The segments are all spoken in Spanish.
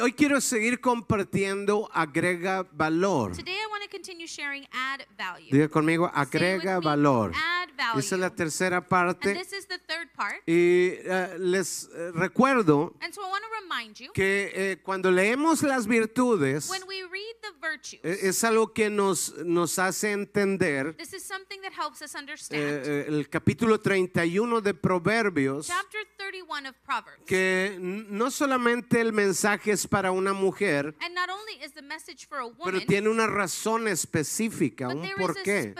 Hoy quiero seguir compartiendo agrega valor. Today I want to continue sharing add value. Diga conmigo, agrega valor. Add value. Esa es la tercera and parte. this is the third part. Y eh, les eh, recuerdo And so I want to remind you que eh, cuando leemos las virtudes, when we read the virtues, es algo que nos, nos hace entender. this is something that helps us understand. eh, el capítulo 31 de Proverbios, Chapter 31 of Proverbs. que no solamente el mensaje es para una mujer, a pero woman, tiene una razón específica, un porqué.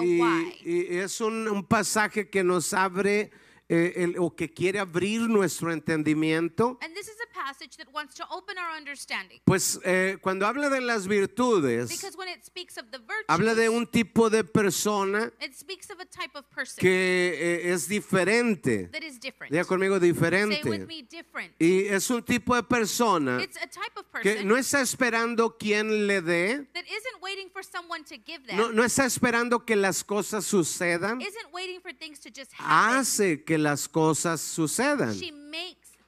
Y, y es un, un pasaje que nos abre eh, el- o que quiere abrir nuestro entendimiento. And this is a passage that wants to open our understanding. Pues eh, cuando habla de las virtudes, Because when it speaks of the virtues, habla de un tipo de persona it speaks of a type of person que eh, es diferente. that is different. Diga conmigo Say with diferente. me, different. Y es un tipo de persona It's a type of que person no está esperando quien le dé, that isn't waiting for someone to give them, no, no está esperando que las cosas sucedan, isn't waiting for things to just happen. hace que las cosas sucedan.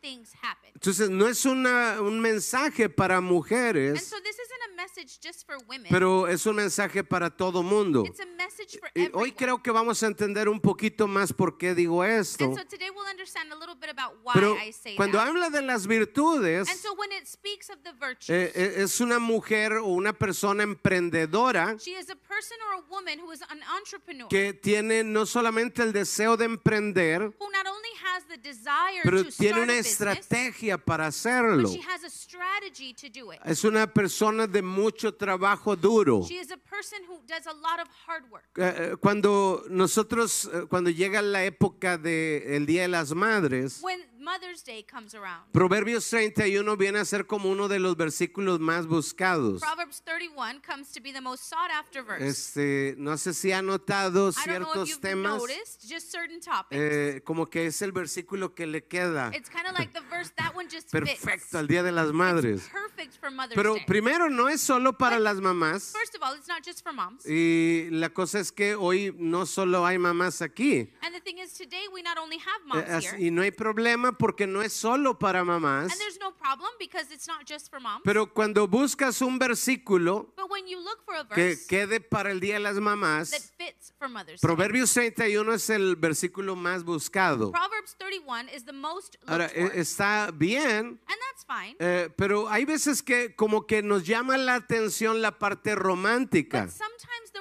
Things happen. Entonces no es una, un mensaje para And mujeres, so this isn't a message just for women. pero es un mensaje para todo mundo. it's a message for Y everyone. hoy creo que vamos a entender un poquito más por qué digo esto. and so today we'll understand a little bit about why Pero I say cuando that. habla de las virtudes, and so when it speaks of the virtues, eh, eh, es una mujer o una persona emprendedora she is a person or a woman who is an entrepreneur que tiene no solamente el deseo de emprender, who not only has the desire pero to tiene start una estrategia para hacerlo. she has a strategy to do it. Es una persona de mucho trabajo duro. She is a person who does a lot of hard work. Eh, eh, Cuando nosotros, eh, cuando llega la época del Día de las Madres, When Mother's Day comes around, Proverbios 31 viene a ser como uno de los versículos más buscados. Proverbs 31 comes to be the most sought after verse. Este, no sé si ha notado ciertos temas, noticed just certain topics. eh, como que es el versículo que le queda it's kind of like the verse that one just perfecto al Día de las Madres. It's perfect for Mother's Pero Day. primero no es solo para But las mamás. First of all, it's not just for moms. Y la cosa es que hoy no solo hay mamás aquí. And the thing is, today we not only have Eh, moms as- here, Y no hay problema porque no es solo para mamás. and there's no problem because it's not just for moms. Pero cuando buscas un versículo But when you look for a que verse quede para el Día de las that Mamás, fits for Mother's Day, Proverbios 31 es el versículo más buscado. Proverbs 31 is the most looked Ahora, for. eh, está bien, and that's fine. eh, pero hay veces que como que nos llama la atención la parte romántica. But sometimes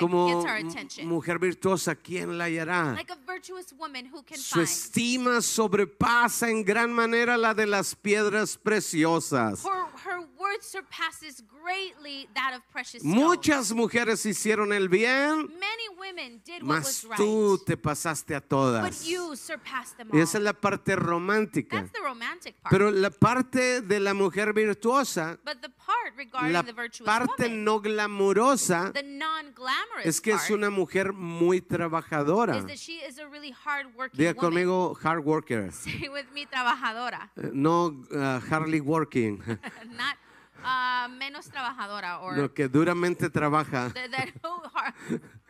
Como gets our m- attention. mujer virtuosa, ¿quién la hallará? Like a virtuous woman who can Su find. estima sobrepasa en gran manera la de las piedras preciosas. Her, her worth surpasses greatly that of precious stones. Muchas mujeres hicieron el bien, Many women did what mas was right. tú te pasaste a but todas. you surpassed them Y all. esa es la parte romántica. That's the romantic part. Pero la parte de la mujer virtuosa, but the part regarding la the virtuous parte woman, no glamurosa, the non-glamorous es que es part, una mujer muy trabajadora. is that she is a really hard-working Diga woman. conmigo, hard worker. Say with me, trabajadora. Eh, No uh, hardly working, uh, menos trabajadora or no, que duramente trabaja, that, that who hard,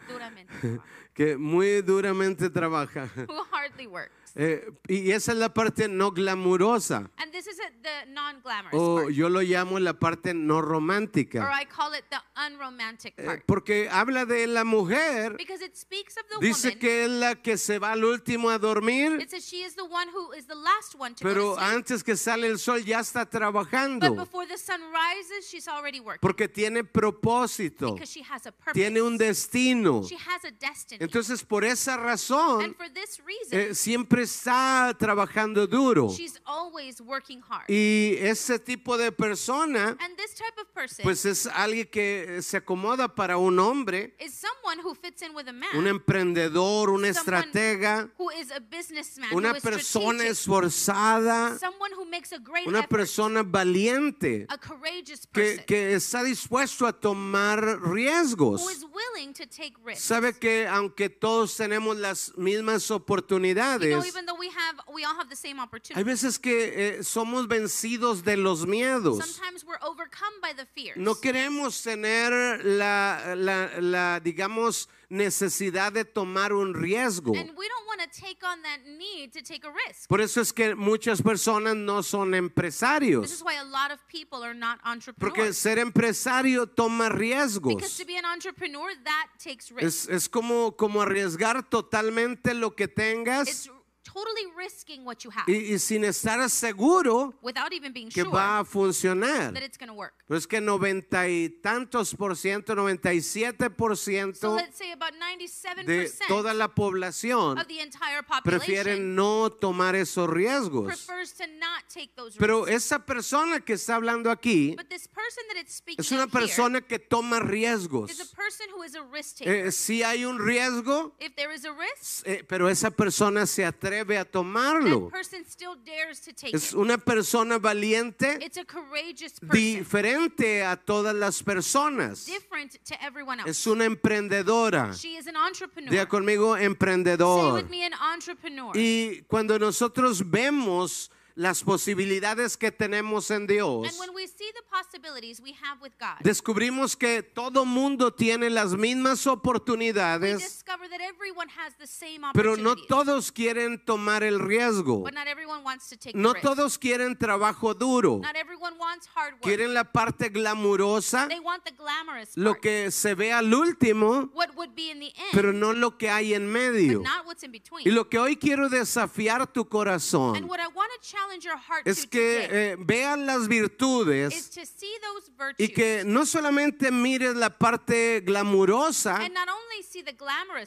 duramente, que muy duramente trabaja. who hardly works. Eh, y esa es la parte no glamurosa, And this is the non-glamorous o part. yo lo llamo la parte no Or romántica, I call it the unromantic Eh, part. porque habla de la mujer, Because it speaks of the dice woman. que es la que se va al último a dormir, It says she is the one who is the last one to go pero to sleep. antes que sale el sol ya está But trabajando, before the sun rises, she's already working. porque tiene propósito, because she has a purpose. tiene un destino. She has a destiny. Entonces, por esa razón, and for this reason, eh, siempre está trabajando duro. she's always working hard. Y ese tipo de persona, and this type of person pues es alguien que se acomoda para un hombre, is someone who fits in with a man. un emprendedor, un estratega, who is a businessman, una who is persona strategic, esforzada, someone who makes a great una effort, persona valiente, a courageous person que, que está dispuesto a tomar riesgos. who is willing to take risks. Sabe que aunque todos tenemos las mismas oportunidades, even though we have, we all have the same hay opportunity. veces que eh, somos vencidos de los miedos. Sometimes we're overcome by the fears. No queremos tener la, la, la, digamos, necesidad de tomar un riesgo. And we don't want to take on that need to take a risk. Por eso es que muchas personas no son This empresarios. is why a lot of people are not Porque entrepreneurs. ser empresario toma Because riesgos. to be an entrepreneur, that takes risk. Es, es como, como arriesgar totalmente lo que tengas It's totally risking what you have y, y sin estar seguro without even being que sure va a funcionar. that it's going to work. Pero es que noventa y tantos por ciento, 97 por So ciento let's say about 97% de toda la población of the entire population prefieren no tomar esos riesgos. prefers to not take those Pero risks. esa persona que está hablando aquí But this person that it's speaking es una of persona que toma is a riesgos. person who is a risk taker. Eh, si hay un riesgo, if there is a risk, eh, pero esa persona se atreve a tomarlo. Es una persona valiente diferente a todas las personas. Es una emprendedora. Diga conmigo, emprendedor. Y cuando nosotros vemos las posibilidades que tenemos en Dios, God, descubrimos que todo mundo tiene las mismas oportunidades, pero no todos quieren tomar el riesgo. but not everyone wants to take No todos quieren trabajo duro. Quieren la parte glamurosa, lo que se ve al último, end, pero no lo que hay en medio. Y lo que hoy quiero desafiar tu corazón es que eh, vean las virtudes y que no solamente mires la parte glamurosa,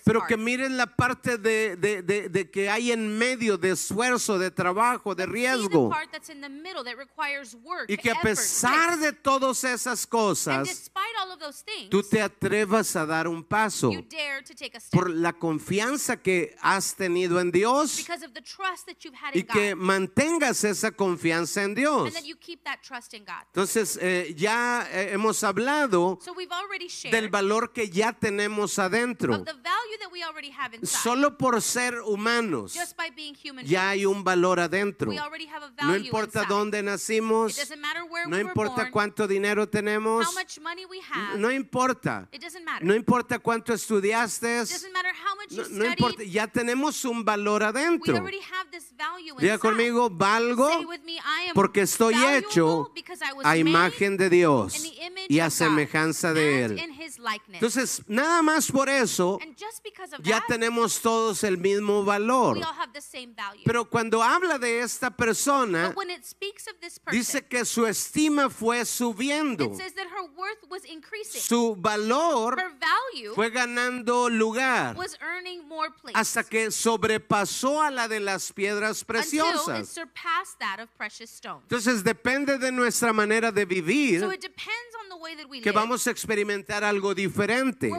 pero que mires la parte de, de- de- de que hay en medio de esfuerzo, de trabajo, de riesgo. Y que a pesar de todas esas cosas, tú te atrevas a dar un paso por la confianza que has tenido en Dios y que mantengas esa confianza en Dios. and that you keep that trust in God. Entonces, eh, ya eh, hemos hablado So del valor que ya tenemos adentro. of the value that we already have inside. Solo por ser humanos, just by being human ya hay un valor adentro. we already have a No value importa dónde nacimos, no importa born, cuánto dinero tenemos, have. no importa. No importa cuánto estudiaste, no, you no importa, ya tenemos un valor adentro. Diga conmigo, valgo Porque estoy hecho a imagen de Dios y a semejanza de Él. Entonces, nada más por eso, ya tenemos todos el mismo valor. Pero cuando habla de esta persona, dice que su estima fue subiendo. Su valor fue ganando lugar hasta que sobrepasó a la de las piedras preciosas. Surpassed that of precious stones. Entonces depende de nuestra manera de vivir So it depends que vamos a experimentar algo diferente.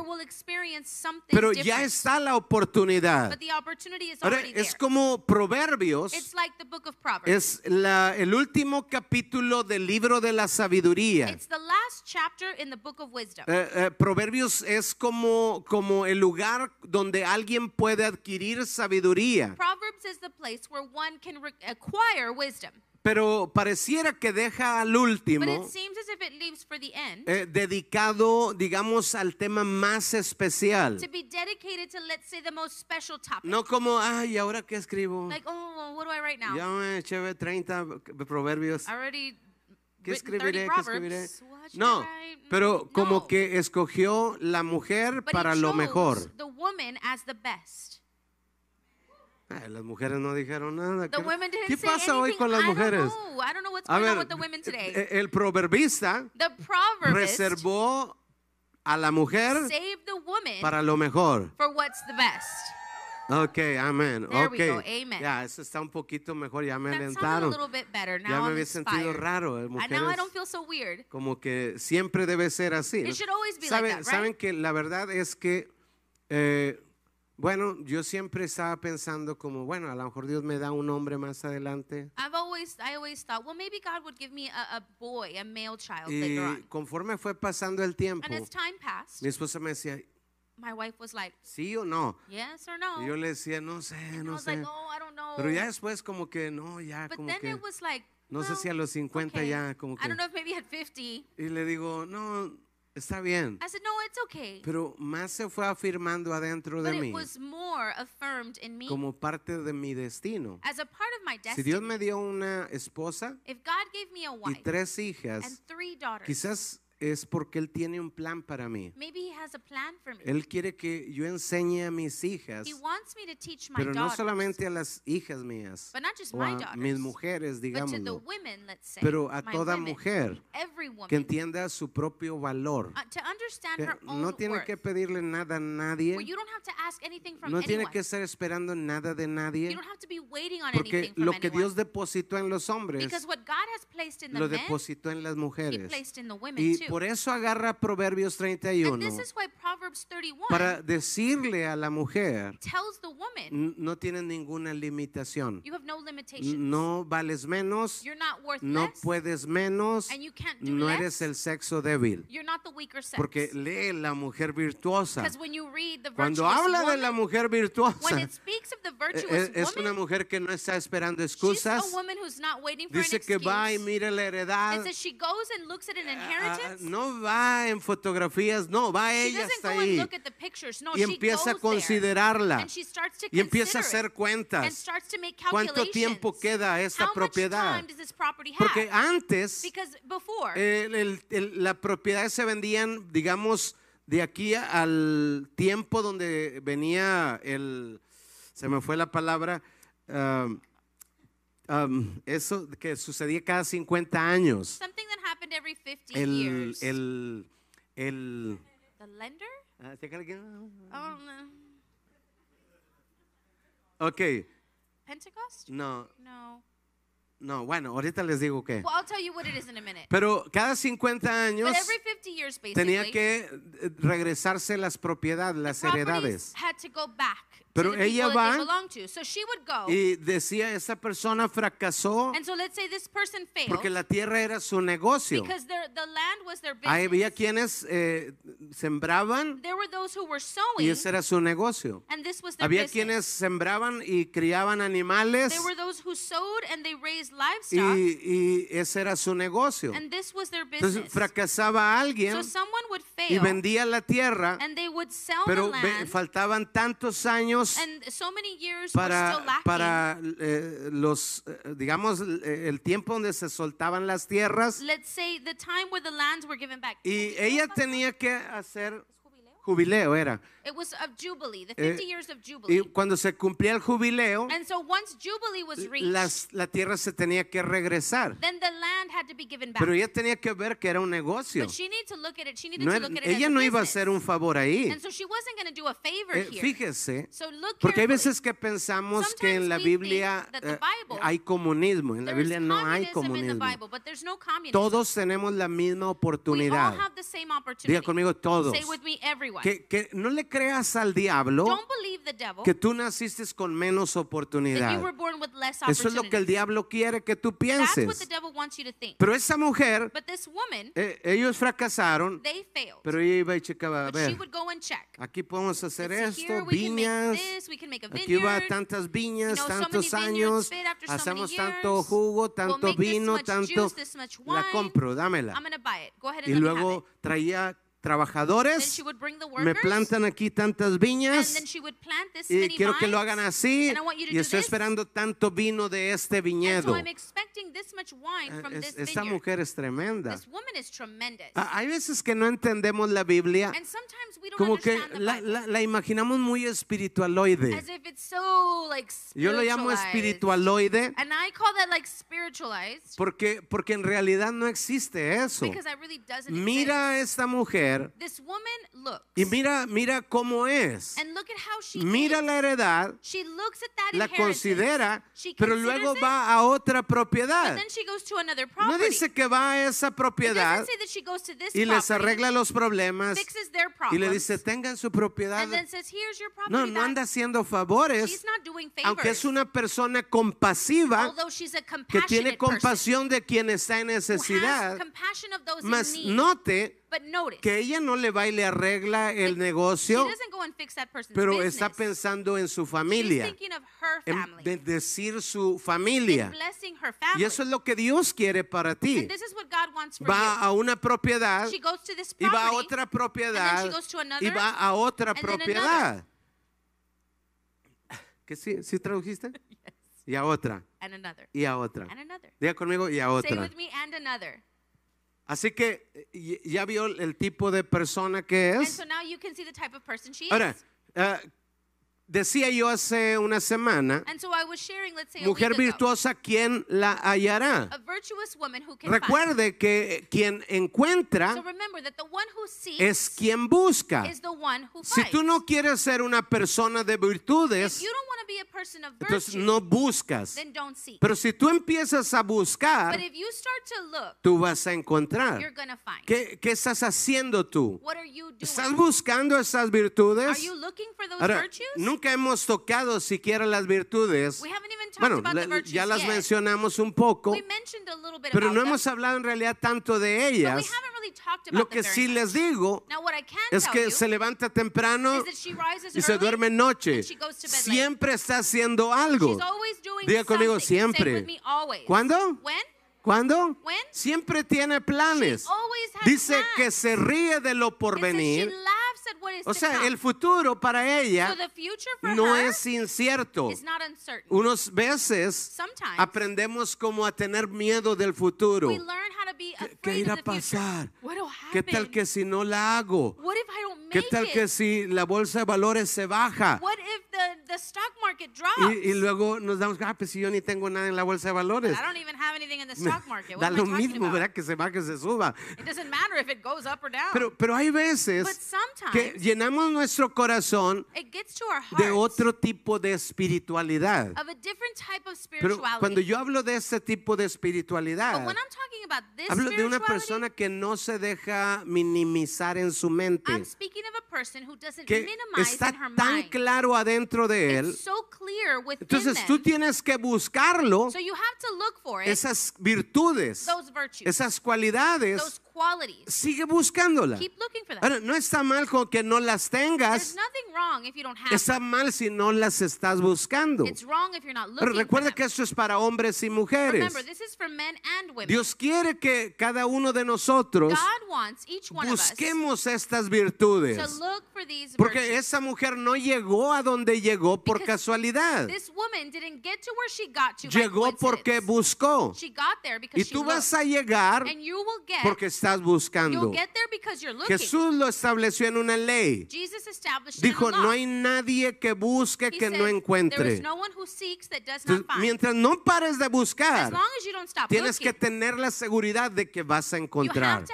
Pero ya está la oportunidad. but the opportunity is Ahora, already es there. como Proverbios, It's like the book of Proverbs. es la- el último capítulo del libro de la sabiduría. It's the last chapter in the book of wisdom. Eh, eh, Proverbios es como, como el lugar donde alguien puede adquirir sabiduría, Proverbs is the place where one can re- acquire wisdom. Pero pareciera que deja al But último it seems as if it leaves for the end eh, dedicado, digamos, al tema más especial. to be to, let's say, the most. No como, ay, ¿ahora qué escribo? Like, oh, what do I write now? Ya me eché 30 proverbios. Already ¿Qué written 30 escribiré? ¿Qué escribiré? No, pero como no. que escogió la mujer But para lo mejor. The woman as the best. Ay, las mujeres no dijeron nada. The ¿Qué, women didn't qué say pasa hoy anything. con las mujeres? A ver, el proverbista reservó a la mujer saved the woman para lo mejor. for what's the best. Ok, amén. Ok. Ya, eso está un poquito mejor, ya me That alentaron. Ya me había sentido raro. eh, And now I mujeres, don't feel so weird. como que siempre debe ser así. It should always be like ¿Saben, that, right? saben que la verdad es que, eh, bueno, yo siempre estaba pensando como, bueno, a lo mejor Dios me da un hombre más adelante. I've always, I always thought, well, maybe God would give me a, a boy, a male child Y later on. conforme fue pasando el tiempo, And as time passed, mi esposa me decía, my wife was like, ¿sí o no? yes or no. Y yo le decía, no sé, and I no was sé. like, oh, I don't know. Pero ya después como que no, ya but como then que... it was like, no sé well, si a los 50 okay. ya como I que... don't know if maybe at 50. Y le digo, no, Está bien. I said, no, it's okay. Pero más se fue afirmando adentro But de it mí was more affirmed in me como parte de mi destino. as a part of my Si Dios destiny. me dio una esposa If God gave me a y wife tres and hijas, three daughters, quizás es porque Él tiene un plan para mí. maybe He has a plan for me. Él quiere que yo enseñe a mis hijas, He wants me to teach my pero no daughters, solamente a las hijas mías but not just o my a daughters, mis mujeres, say, pero a toda women, mujer woman, que entienda su propio valor. uh, to understand que her own no tiene worth, que pedirle nada a nadie, where you don't have to ask anything from no tiene anyone. que estar esperando nada de you nadie, don't have to be waiting on porque anything from lo que anyone. Dios depositó en los hombres because what God has placed in the lo depositó en las mujeres. placed in the women Y too. Por eso agarra Proverbios and 31 this is why Proverbs 31 para decirle a la mujer, tells the woman, "N- no tienes ninguna limitación, you have no limitations. no vales menos, You're not worth no less, puedes menos, and you can't do no less. eres el sexo débil. You're not the weaker sex. Porque lee la mujer virtuosa. Because when you read the Cuando virtuous habla de la mujer when virtuosa, it speaks of the e- virtuous e- es una mujer que no está esperando she's excusas. a woman who's not waiting for Dice an que va y mira la heredad. It says she goes and looks at an Ah, inheritance. No va en fotografías, no, va ella hasta ahí. No, Y empieza a considerarla. Y empieza a hacer cuentas. ¿Cuánto tiempo queda esta propiedad? Porque antes before, el- el- el- las propiedades se vendían, digamos, de aquí al tiempo donde venía el, se me fue la palabra, um, um, eso que sucedía cada 50 años. something that happened every 50 El, years. el, el, the lender? ah, ¿te acuerdas que- Oh, no. ok, Pentecost? no, No. no, bueno, ahorita les digo qué. Well, I'll tell you what it is in a minute. Pero cada 50 años But every 50 years, tenía que regresarse las propiedades, las heredades. had to go back Pero ella va. So she would go. Y decía, esa persona fracasó and so failed porque la tierra era su negocio. because their, the land was their business. Había quienes eh, sembraban there were those who were y ese era su negocio. Había business. quienes sembraban y criaban animales There were those who sowed and they raised livestock, y, y ese era su negocio. and this was their Entonces business. fracasaba alguien so would y fail, vendía la tierra, pero faltaban tantos años and so many years were para, para eh, los, eh, digamos, eh, el tiempo donde se soltaban las tierras. Let's say the time where the lands were given back. Y ella tenía que hacer Jubileo? jubileo, era. It was of Jubilee, the Eh, 50 years of Y Jubilee. cuando se cumplía el jubileo, And so once Jubilee was reached, las, la tierra se tenía que regresar. then the land had to be given back. Pero ella tenía que ver que era un negocio. but she needed to look at it. She needed No to look at it ella a no iba a hacer un favor ahí. And so she wasn't going to do a favor Eh, here. fíjese, so look porque hay veces que pensamos que en Sometimes la we Biblia think that the eh, Bible- hay comunismo. En la Biblia no hay comunismo. Bible, but there's no communism. Todos tenemos la misma we all oportunidad. have the same opportunity. Diga conmigo todos. Say with me, everyone. Que, que no le creas al diablo Don't believe the devil que tú naciste con menos that oportunidad. you were born with less Eso es lo que el diablo quiere que tú That's what pienses. the devil wants you to think. Pero esa mujer, But this woman, eh, ellos fracasaron, they failed. pero ella iba y checaba, a she ver, would go and check. aquí podemos hacer esto, here, viñas, this, aquí va tantas viñas, You know, so tantos vineyards años, so hacemos many tanto jugo, We'll tanto this vino, tanto, juice, la compro, dámela. I'm going to buy it. Go ahead and Y luego traía trabajadores, the me workers. plantan aquí tantas viñas y quiero que lo vines, hagan así y estoy this. esperando tanto vino de este viñedo. so I'm expecting this much wine from Es- this esta mujer es tremenda. Ah, Hay veces que no entendemos la Biblia como que la, la- la imaginamos muy espiritualoide. so like Yo lo llamo espiritualoide like porque, porque en realidad no existe eso. really Mira a esta mujer This woman looks y mira, mira cómo es. and look at how she Mira la heredad, She looks at that la considera, pero luego va a otra propiedad. then she goes to another No dice que va a esa propiedad y les arregla los problemas fixes their y le dice, tengan su propiedad. and then says, "Here's your property No, no back." anda haciendo favores, She's not doing favors. aunque es una persona compasiva although she's a que tiene compasión de quien está en necesidad. Mas note but notice, que ella no le va y le arregla el she negocio, doesn't go and fix that person's pero business. está pensando en su She's familia, thinking of her en family, bendecir su familia. Y eso es lo que Dios quiere para ti. and this is what God wants wants for va you. a una propiedad this y va a property, otra propiedad another, y va a otra and then another. propiedad. ¿Qué sí, sí tradujiste? Y a otra, and another, y a otra. and another. Diga conmigo y a Say otra. with me, and another. Así que eh, ya vio el tipo de persona que And es. so now you can see the type of person she Ahora, is. Eh, decía yo hace una semana, so sharing, say, mujer virtuosa, ¿quién la hallará? can find. Recuerde que quien encuentra So es quien busca. Si tú no quieres ser una persona de virtudes, of entonces virtue, no buscas. Pero si tú empiezas a buscar, look, tú vas a encontrar. ¿Qué, qué estás haciendo tú? ¿Estás buscando esas virtudes? Ahora, virtues? Nunca hemos tocado siquiera las virtudes. We haven't even talked Bueno, about la- the virtues ya las mencionamos un poco, We mentioned a little bit pero no them, hemos hablado en realidad tanto de but we ellas. haven't really talked about Lo que sí les digo Now es que se levanta temprano y se duerme noche. Siempre está haciendo algo. Diga conmigo siempre. ¿Cuándo? When? ¿Cuándo? When? Siempre tiene planes. Dice plans. que se ríe de lo por What is O to sea, come. el futuro para so ella the future for no her es incierto. is not uncertain. Unos veces Sometimes aprendemos como a tener miedo del futuro. we learn how to be ¿Qué, afraid qué irá a of the future. pasar? What'll ¿Qué happen? tal que si no la hago? What if I don't ¿Qué make tal it? que si la bolsa de valores se baja? What if the, the stock market drops? Y, y luego nos damos, ah, pues si yo ni tengo nada en la bolsa de valores. I don't even have anything in the stock market. What Da am I lo talking mismo, about? ¿verdad? Que se baje o se suba. It doesn't matter if it goes up or down. Pero, pero hay but veces sometimes que llenamos nuestro corazón it gets to our hearts de otro tipo de espiritualidad. of a different type of Pero spirituality. cuando yo hablo de este tipo de but espiritualidad, when I'm talking about this hablo de una spirituality, persona que no se deja minimizar en su mente, I'm speaking of a person who doesn't que minimize está in her tan mind. claro adentro de él. Entonces tú tienes que buscarlo, so you have to look for it, esas virtudes, those virtues, esas cualidades, those qualities. sigue them. Ahora, no está mal con que no las tengas, nothing wrong if you don't have está mal si no las estás buscando. them. It's wrong if you're not Pero recuerda que esto es para hombres y mujeres. Remember, this is for men and women. Dios quiere que cada uno de nosotros busquemos estas to virtudes. look for these Porque virtues. esa mujer no llegó a donde llegó por Because casualidad. This woman didn't get to where she got to by Llegó porque buscó. She got there because Y she tú vas a llegar and you will get porque estás you'll buscando. get there because you're looking. Jesús lo estableció en una ley. Dijo, no hay nadie que busque que no encuentre. is no one who seeks that does not Entonces, find. mientras no pares de buscar, tienes que tener la seguridad de que vas a encontrar.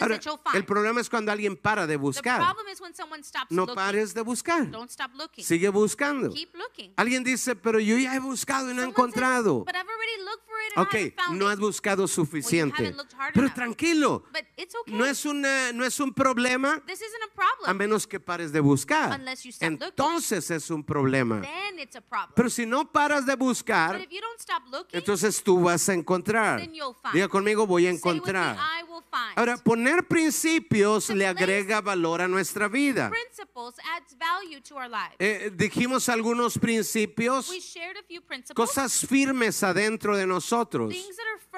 Ahora, el problema es cuando alguien para de buscar. problem is when someone stops No looking. pares de buscar. Don't stop looking. Sigue buscando. Keep looking. Alguien dice, pero yo ya he buscado y no he encontrado. Ok, no has buscado suficiente. Pero tranquilo, But it's okay. no es, una, no es un problema this isn't a menos que pares de buscar. Entonces es un problema. Then it's a problem. Pero si no paras de buscar, entonces tú vas a encontrar. Diga conmigo, voy a encontrar. Ahora, poner principios le agrega valor a nuestra vida. Lives. Eh, dijimos algunos principios, cosas firmes adentro de nosotros.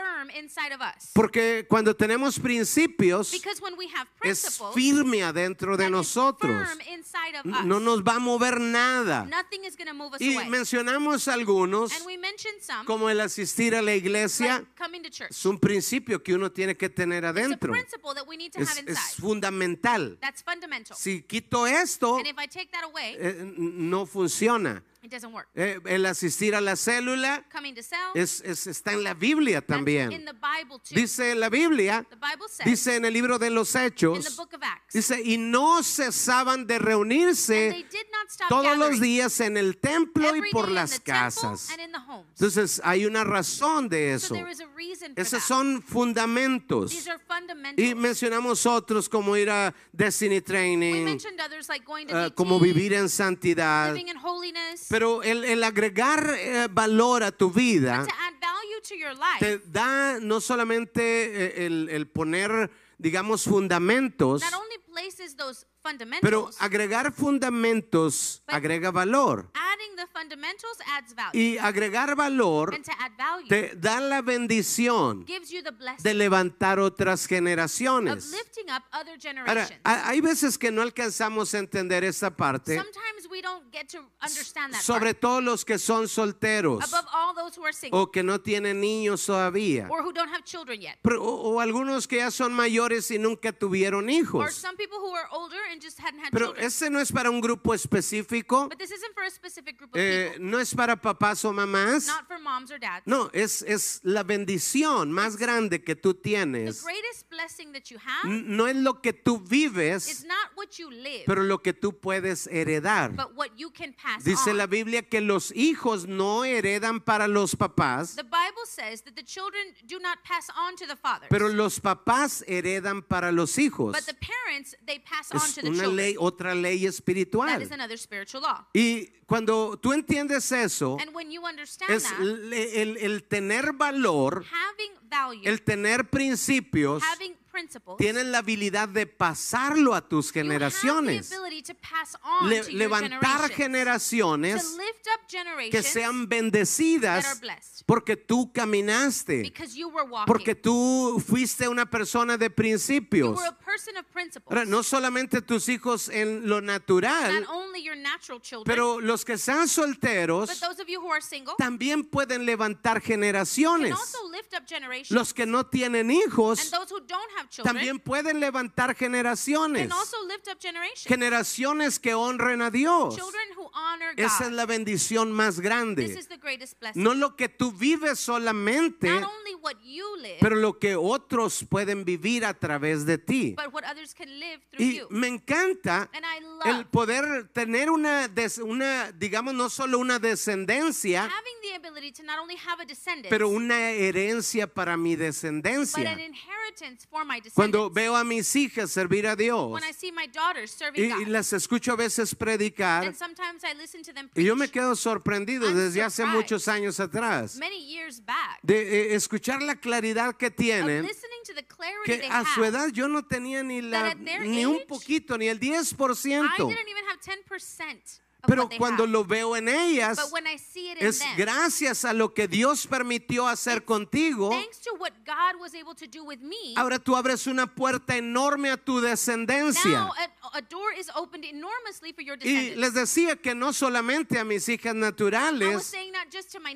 Firm inside of us. Porque cuando tenemos principios, Because when we have es principles, firme adentro de nosotros. firm inside of us. No nos va a mover nada. Nothing is going to move us Y away. mencionamos algunos, and we mentioned some, como el asistir a la iglesia, like coming to church. es un principio que uno tiene que tener It's a adentro. principle that we need to Es, have es fundamental. That's fundamental. Si quito esto, and if I take that away, eh, no funciona. It doesn't work. Eh, el asistir a la célula Coming to cell, es, es- está en la Biblia that's in también. the Bible too. Dice la Biblia, the Bible says dice en el libro de los in the Hechos, book of Acts, dice, y no cesaban de and they reunirse did not stop todos los gathering días en el templo y por day in las the temple casas. and in the homes. Entonces hay una razón de so eso. there is a reason for Esos that. son fundamentos. These are fundamentals. Y mencionamos otros como ir a Destiny we Training, mentioned others like going to eh, DT, como vivir en santidad. living in holiness, Pero el, el agregar eh, valor a tu vida to add value to your life. te da no solamente eh, el, el poner, digamos, fundamentos, not only places those. Pero agregar fundamentos But- agrega valor. adding the fundamentals adds value. Y agregar valor and to add value te da la bendición gives you the blessing de levantar otras of generaciones. lifting up other generations. ha- hay veces que no alcanzamos a entender esta parte, Sometimes we don't get to understand that sobre part. todo los que son solteros Above all those who are single o que no tienen niños todavía, or who don't have children yet. Pero- o, o algunos que ya son mayores y nunca tuvieron Or hijos. some people who are older and just hadn't had Pero children. ese no es para un grupo específico, But this isn't for a specific group of eh, people. no es para papás o mamás. Not for moms or dads. No, es, es la bendición más grande que tú The tienes. greatest blessing that you have N- No es lo que tú is vives, not what you live, pero lo que tú puedes heredar. but what you can pass Dice on. la Biblia que los hijos no heredan para los papás, The Bible says that the children do not pass on to the fathers, pero los papás heredan para los hijos. but the parents they pass on Es to the una children. ley, otra ley That espiritual. is another spiritual law. Y cuando tú entiendes eso, And when you understand es that, el, el- el tener valor, having value, el tener principios, having principles, tienes la habilidad de pasarlo a tus generaciones. Le- levantar generaciones que sean bendecidas porque tú caminaste, porque tú fuiste una persona de principios. Ahora, no solamente tus hijos en lo natural, only your natural children, pero los que sean solteros but those of you who are single también pueden levantar can generaciones. also lift up generations. Los que no tienen and hijos those who don't have children también pueden levantar generaciones. can also lift up generations. Generaciones que honren a Dios. Children who honor Esa God. es la bendición más this grande. is the greatest blessing. No lo que tú vives solamente, Not only what you live, pero lo que otros pueden vivir a través de ti. but what others can live through Y you. me encanta And I el love poder tener una, des- una, digamos, no solo una descendencia, having the ability to not only have a descendant, pero una herencia para mi but descendencia. an inheritance for my descendants. Cuando veo a mis hijas servir a Dios when I see my daughters serving y, God, y las escucho a veces predicar, and sometimes I listen to them y preach yo me quedo sorprendido I'm desde hace surprised. muchos años atrás many years back de eh, escuchar la claridad que of tienen. listening to the clarity que they a su edad yo no tenía ni la at their ni un age, poquito ni el I 10%. didn't even have 10% of Pero cuando have. lo veo en ellas But when I see it in es them, gracias a lo que Dios permitió hacer contigo. thanks to what God was able to do with me, Ahora tú abres una puerta enorme a tu descendencia. now a, a door is opened enormously for your Y descendants. les decía que no solamente a mis hijas naturales,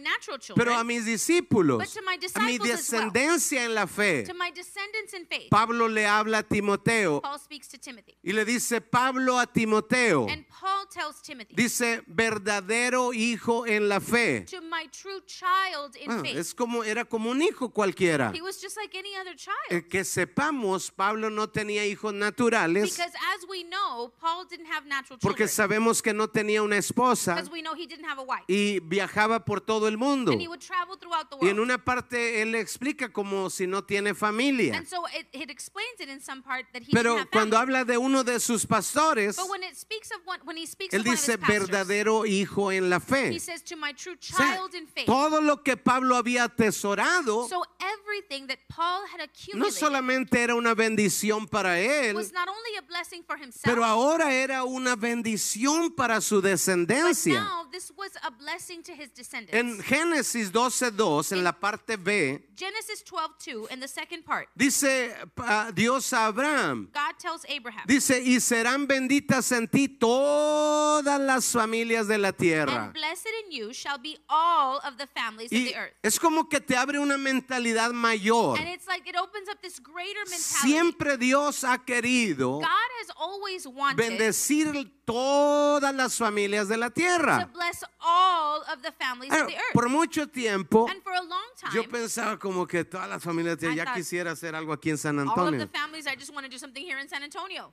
natural children, pero a mis discípulos, a mi as well. descendencia en la fe. Pablo le habla a Timoteo y le dice Pablo a Timoteo, And Paul tells Timothy, dice verdadero hijo en la fe. to my true child in Ah, faith. es como era como un hijo cualquiera. He was just like any other child. Eh, que sepamos, Pablo no tenía hijos naturales because as we know, Paul didn't have natural porque children. sabemos que no tenía una esposa Because we know he didn't have a wife. y viajaba por todo el mundo. And he would travel throughout the Y en world. una parte él explica como si no tiene familia. And so it, it explains it in some part that he Pero didn't have cuando habla de uno de sus pastores, But when it speaks of one, when he speaks él of dice verdadero hijo en la he fe. says to my true O sea, child in faith. todo lo que Pablo había atesorado So everything that Paul had no solamente era una bendición para él, was not only a blessing for himself, pero ahora era una bendición para su but descendencia. now this was a blessing to his descendants. En Génesis 12:2, en la parte B, Genesis 12:2 in the second part, dice ah, Dios a Abraham, God tells Abraham, dice, y serán benditas en ti todas las familias de la tierra. and blessed in you shall be all of the families of Y the earth. es como que te abre una mentalidad mayor. And it's like it opens up this greater mentality. Siempre Dios ha querido God has always wanted bendecir todas las familias de la to tierra. bless all of the families of the earth. Por mucho tiempo and for a long time, yo pensaba como que todas las familias de ya thought, quisiera hacer algo aquí en San Antonio. families, San.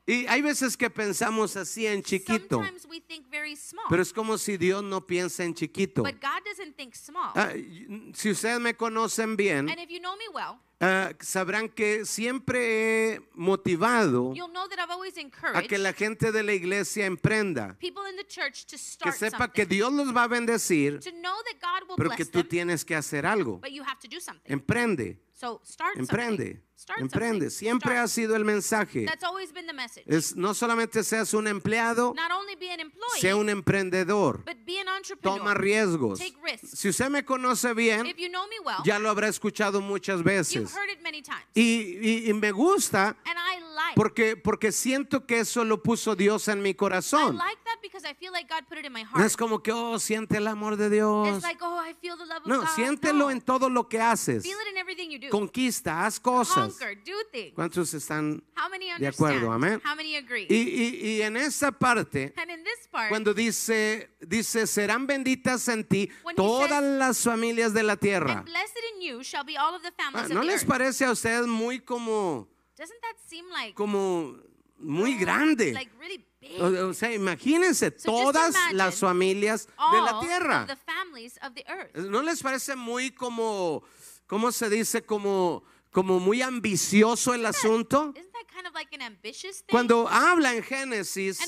Y hay veces que pensamos así en chiquito, Sometimes we think very small, pero es como si Dios no piensa en chiquito. but God doesn't think small. Ah, y- si ustedes me conocen bien, and if you know me well, ah, sabrán que siempre he motivado you'll know that I've always a encouraged que la gente de la iglesia emprenda, people in the church to que sepa que Dios los va a bendecir, to know that God will pero que tú tienes que hacer algo. but you have to do something. Emprende. So start Emprende. Start emprende. Siempre ha Start. sido el mensaje. That's always been the message. Es no solamente seas un empleado, Not only be an employee, sea un emprendedor. but be an entrepreneur. Toma riesgos. Take risks. Si usted me conoce bien, If you know me well, ya lo habrá escuchado muchas you've veces. heard it many times. Y, y- y me gusta and I like porque, porque siento que eso lo puso Dios en mi corazón. like because I feel like God put it in my No heart. es como que, oh, siente el amor de Dios. It's like, oh, I feel the love of No, God. siéntelo No. en todo lo que haces. Feel it in everything you do. Conquista, haz cosas. Conquer, do things. ¿Cuántos están How many de understand? acuerdo? Amén. How many agree? Y, y- y en esa parte, and in this part, cuando dice, dice, serán benditas en ti todas says, las familias de la tierra. and blessed in you shall be all of the families Ah, of ¿No the les earth. parece a ustedes muy como, Doesn't that seem like como muy grande? Like really. O, o sea, imagínense just todas las familias de la tierra. of the families of the earth. ¿No les parece muy como, ¿cómo se dice? Como, como muy ambicioso el asunto. Kind of like an ambitious thing? Cuando habla en Génesis,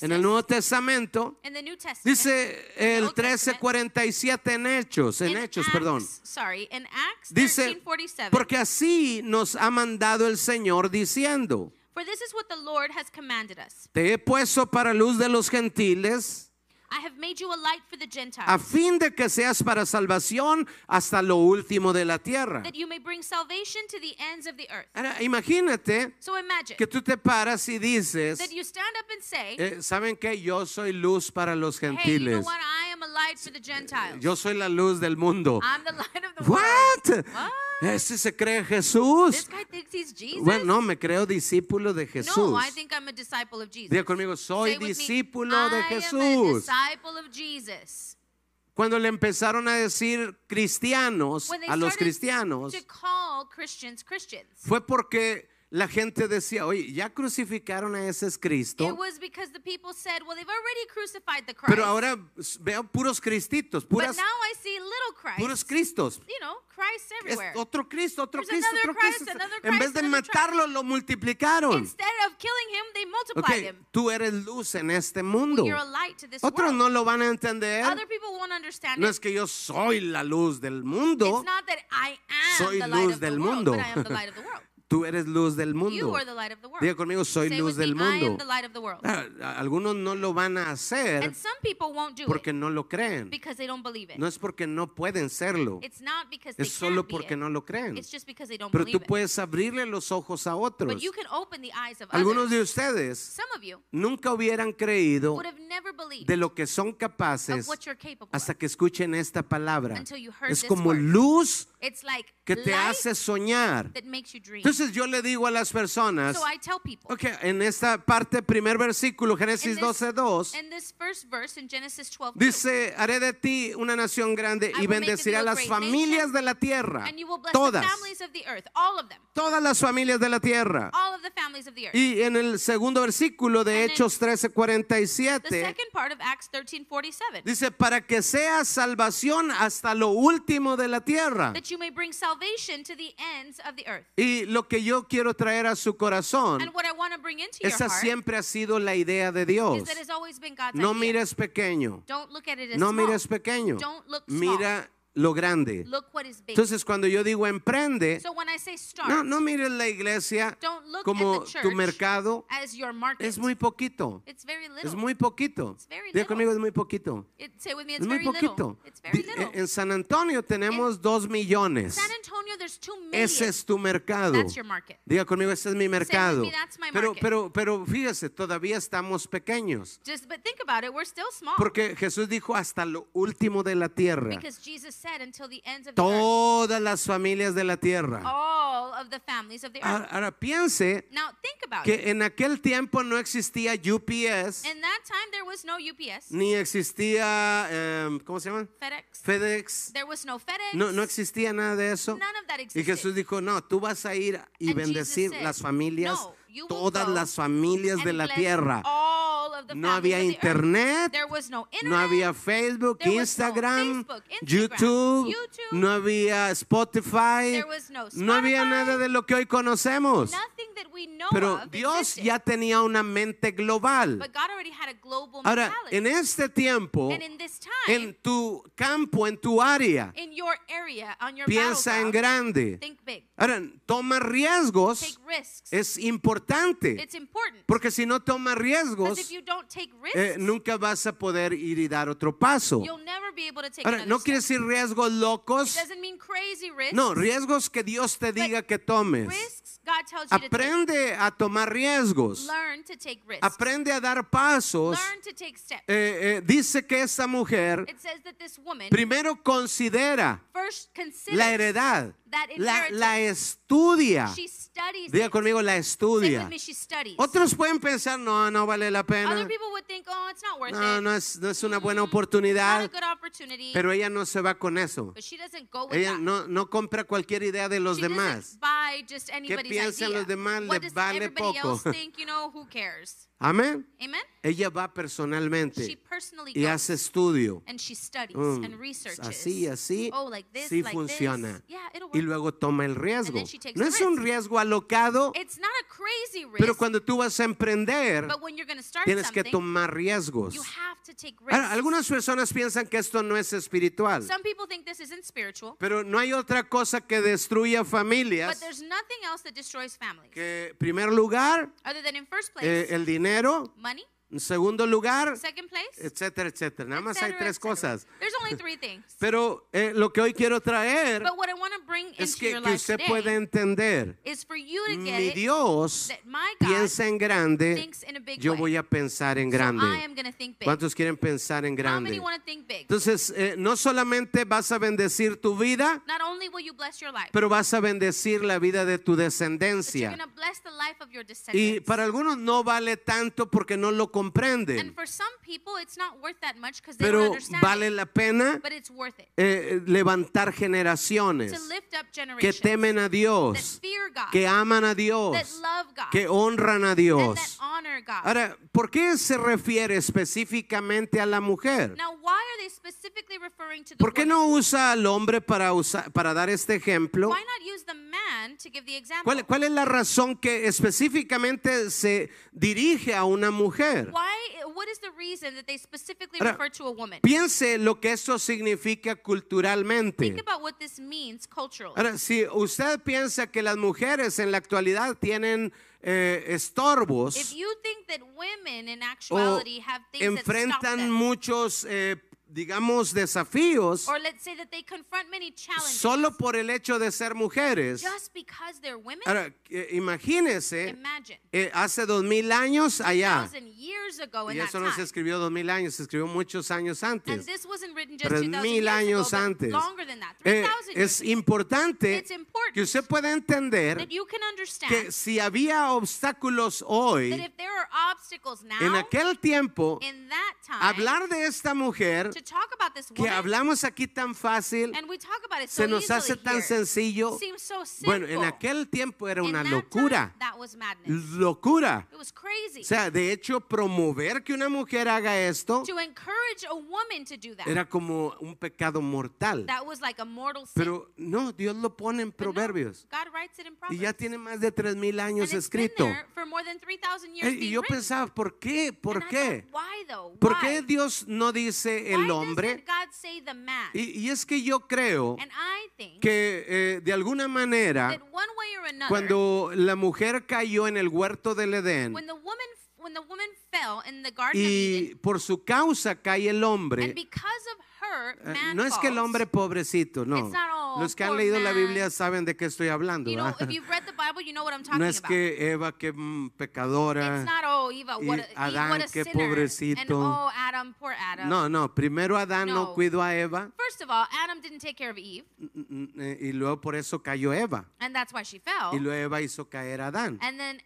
en el Nuevo Testamento, Testament, dice el Old Testament, 1347 en Hechos, en Hechos, Acts, perdón. Sorry, in Acts Dice, 13:47. porque así nos ha mandado el Señor diciendo, For this is what the Lord has commanded us. te he puesto para luz de los gentiles, I have made you a light for the Gentiles, a fin de que seas para salvación hasta lo último de la tierra. that you may bring salvation to the ends of the earth. Ahora, imagínate So imagine que tú te paras y dices, that you stand up and say, eh, ¿saben qué? Yo soy luz para los Hey, you know gentiles. what? I am a light for the Gentiles. Yo soy la luz del mundo. I'm the light of the world. What? What? Ese se cree This Jesús. guy thinks he's Jesus. Bueno, no, me creo discípulo de Jesús. No, I think I'm a disciple of Jesus. Diga conmigo, soy Say with me, discípulo de Jesús. Disciple of Jesus. Cuando le empezaron a decir cristianos a los cristianos, to call Christians Christians. fue porque la gente decía, oye, ya crucificaron a ese es Cristo, It was because the people said, well, they've already crucified the Christ. pero ahora veo puros cristitos, but puras, now I see little Christ. puros Cristos. You know, Christ Es everywhere. otro Cristo, otro There's Cristo, otro Christ, Cristo. another En vez Christ, de matarlo, lo multiplicaron. Instead of killing him, they Ok, multiplied him. tú eres luz en este mundo. You're a light to this Otros world. no lo van a entender. Other people won't understand No es que yo soy la luz del mundo. It's not that I am Soy the light luz of the del world, mundo. Tú eres luz del mundo. Diga conmigo, soy Say luz del me, mundo. Ah, Algunos no lo van a hacer And some people won't do porque it no lo creen. because they don't believe it. No es porque no pueden serlo. It's not because they Es solo porque no lo creen. It's just because they don't Pero believe tú it. puedes abrirle los ojos a otros. But you can open the eyes of Algunos de ustedes nunca hubieran creído de lo que son capaces hasta que escuchen esta palabra. Es como luz que te hace soñar. that makes you dream. Entonces yo le digo a las personas, So I tell people en esta parte, primer versículo, Génesis this, 12:2, in this first verse in Genesis 12, dice, haré de ti una nación grande I y bendeciré a las familias nation, de la tierra. and you will bless Todas, the families of the earth, all of them, todas las familias de la tierra. all of the families of the earth. Y en el segundo versículo de And Hechos The 13:47, second part of Acts 13:47, dice, para que sea salvación hasta lo último de la tierra. that you may bring salvation to the ends of the earth. Y lo que yo quiero traer a su corazón, esa siempre ha sido la idea de Dios. No idea. mires pequeño, no small. mires pequeño, mira lo grande. Look what is big. Entonces cuando yo digo emprende, so when I say start, no, no mires la iglesia don't look como tu mercado, as your market. es muy poquito, it's very little. es muy poquito. Diga conmigo, es muy poquito. It- say with me, it's Es muy very little. poquito. En San Antonio tenemos dos millones. San Antonio, there's two million. Ese es tu mercado. That's your market. Diga conmigo, ese es mi mercado. me, Pero, pero, pero fíjese, todavía estamos pequeños. Just but think about it, we're still small. Porque Jesús dijo hasta lo último de la tierra. Said until the ends of the Todas las familias de la tierra. all of the families of the earth. Ahora, piense now think about it. que en aquel tiempo no existía UPS, In that time there was no UPS, ni existía, em, ¿cómo se llama? FedEx. FedEx. there was no FedEx. No, no existía nada de eso. None of that Y existed. Jesús dijo, no, tú vas a ir y And bendecir said, las familias, "No, todas las familias de la tierra. all No había internet, no había Facebook, Instagram, YouTube, no había Spotify, no había nada de lo que hoy conocemos. Pero Dios ya tenía una mente global. but God already had a global Ahora, en este tiempo, en tu campo, en tu área, piensa en grande. think big. Ahora, toma riesgos es importante. it's important. Porque si no toma Because riesgos, don't take risks, eh, nunca vas a poder ir y dar otro paso. you'll never be able to take Ahora, no step. quiere decir riesgos locos. It doesn't mean crazy risks. No, riesgos que Dios te diga que tomes. risks God tells you to take. Aprende a tomar riesgos. Learn to take risks. Aprende a dar pasos. Learn to take steps. Eh, eh, dice que esta mujer it says that this woman primero considera first la heredad, that la, la estudia. she studies Diga conmigo, la estudia. with me, she studies. Otros pueden pensar, no, no vale la Other pena. people would think, oh, it's not worth No, it. no es, no es una buena a oportunidad. Pero ella no se va con eso. but she doesn't go with Ella no, no compra cualquier idea de los she demás. doesn't buy just anybody's piensan los demás? What Le does vale poco. think? You know, who cares? Amén. Amen? Ella va She personalmente personally y hace estudio. and she studies Mm, and researches. Así, así, Oh, like this, sí like funciona. Yeah. Y luego toma el riesgo. No es un riesgo alocado, It's not a crazy risk, pero cuando tú vas a emprender, but when you're going to start tienes que tomar riesgos. you have to take risks. Ahora, algunas personas piensan que esto no es espiritual, Some people think this isn't spiritual, pero no hay otra cosa que destruya but familias there's nothing else that destroys families. que, en primer lugar, than in first place, eh, el dinero, money, en segundo lugar, second place, etcétera, etcétera. Nada más hay tres cosas. There's only three things. Pero eh, lo que hoy quiero traer But what I want to bring es que, que usted pueda entender, is for you to get mi Dios piensa en grande, yo voy a pensar en grande. ¿Cuántos quieren pensar en How grande? many want to think big? Entonces, eh, no solamente vas a bendecir tu vida, Not only will you bless your life, pero vas a bendecir la vida de tu but you're descendencia. going to bless the life of your Y para algunos no vale tanto porque no lo comprenden, for some people, it's not worth that much because they don't pero vale la pena it eh, levantar generaciones lift up que temen a Dios, que aman a that Dios, love God, que honran a Dios. honor God. Ahora, ¿por qué se refiere específicamente a la mujer? now, why they specifically referring to the ¿Por qué woman? no usa al hombre para, usar, para dar este ejemplo? Why not use the man to give the example? ¿Cuál, cuál es la razón que específicamente se dirige a una mujer? Why? What is the reason that they specifically Ahora, refer to a woman? Piense lo que eso significa culturalmente. Think about what this means culturally. Ahora, si usted piensa que las mujeres en la actualidad tienen eh, estorbos If you think that women in o actuality have things that stop enfrentan them, muchos, eh, digamos, desafíos or let's say that they confront many challenges solo por el hecho de ser mujeres, just because they're women, ahora, eh, imagínese, imagine. eh, hace dos mil años allá, years ago in y that eso no se time. escribió dos mil años, se escribió muchos años And antes. this wasn't written just Tres 2,000 mil years años ago, but antes. longer than that, Eh, 3,000 years es ago. importante It's important que usted pueda entender that you can understand que si había obstáculos that hoy, if there are obstacles now, en aquel tiempo, in that time, hablar de esta mujer to que hablamos aquí tan fácil, and we talk about it so se nos hace tan sencillo. seems so simple. Bueno, en aquel tiempo era una that locura, locura. It was crazy. O sea, de hecho, promover que una mujer haga esto to encourage a woman to do that, era como un pecado mortal. that was like a mortal sin. Pero no, Dios lo pone en Proverbios. God writes it in Y ya tiene más de tres mil and años it's been escrito. 3,000 Eh, Y yo pensaba, ¿por qué? ¿Por qué? ¿Por qué Dios no dice Why el hombre? Y, y es que yo creo que eh, de alguna manera, another, cuando la mujer cayó en el huerto del Edén when the woman when the woman fell in the garden of y por su causa cae el hombre, her, eh, no es que el hombre pobrecito, no. Oh, Los que han leído la man. Biblia saben de qué estoy hablando. You know, Bible, you know what I'm talking No es about. que Eva, que pecadora. Oh Eva, what a, Adán, what a qué sinner, and pobrecito. oh Adam, poor Adam. No, no, primero Adán no No. cuidó a Eva First of all, Adam didn't take care of Eve, eh, y luego por eso cayó Eva. and that's why she fell. Y luego Eva hizo caer a Adán. And then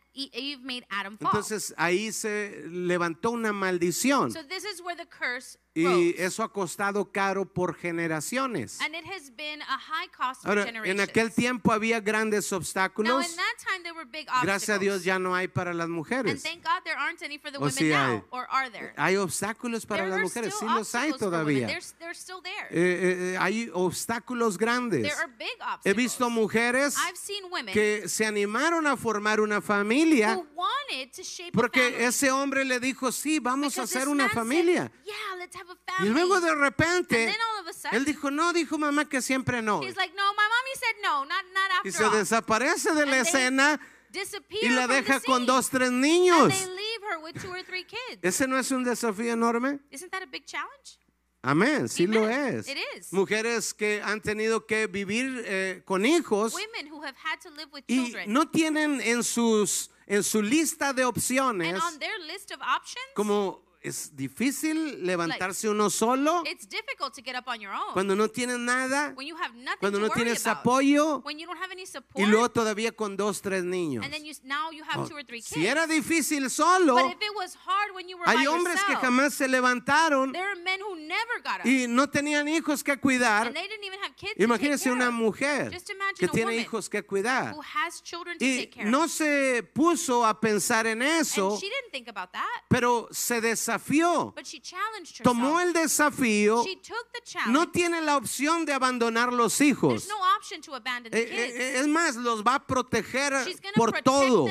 Made Adam fall. Entonces ahí se levantó una maldición. so this is where the curse Y rose. eso ha costado caro por generaciones. and it has been a high cost for Ahora, en generations. aquel tiempo había grandes now, obstáculos in that time, there were big obstacles. Gracias a Dios ya no hay para las mujeres. thank God there aren't any for the O now. hay. Or are there? Hay obstáculos para there las are mujeres, sí los hay todavía. They're, they're still there. Eh, eh, hay obstáculos grandes. there are big obstacles. He visto mujeres I've seen women que se animaron a formar una familia who wanted to shape a porque ese hombre le dijo, sí, vamos a hacer una said, familia. yeah, let's have a Y family. luego de repente, then all of a sudden, él dijo, no, dijo mamá que siempre no. he's like, no, my mommy said no, not, not Y se all. desaparece de la And escena y la deja con dos, tres niños. ¿Ese no es un desafío enorme? Isn't that a big challenge? Amén, sí lo es. It is. Mujeres que han tenido que vivir eh, con hijos Women who have had to live with y children. no tienen en sus en su lista de and opciones on their list of options, como es difícil levantarse uno solo it's difficult to get up on your own. cuando no tienes nada, when you have nothing cuando no tienes about. apoyo when you don't have any support. y luego todavía con dos, tres niños. and then you, now you have Oh, two or three kids. Si era difícil solo, but if it was hard when you were hay hombres que yourself, jamás se levantaron there are men who never got up. y no tenían hijos que cuidar. Imagínense una mujer que tiene hijos que cuidar y no se puso a pensar en eso, pero se desafió, tomó el desafío, no tiene la opción de abandonar los hijos. Eh, eh, Es más, los va a proteger por todo.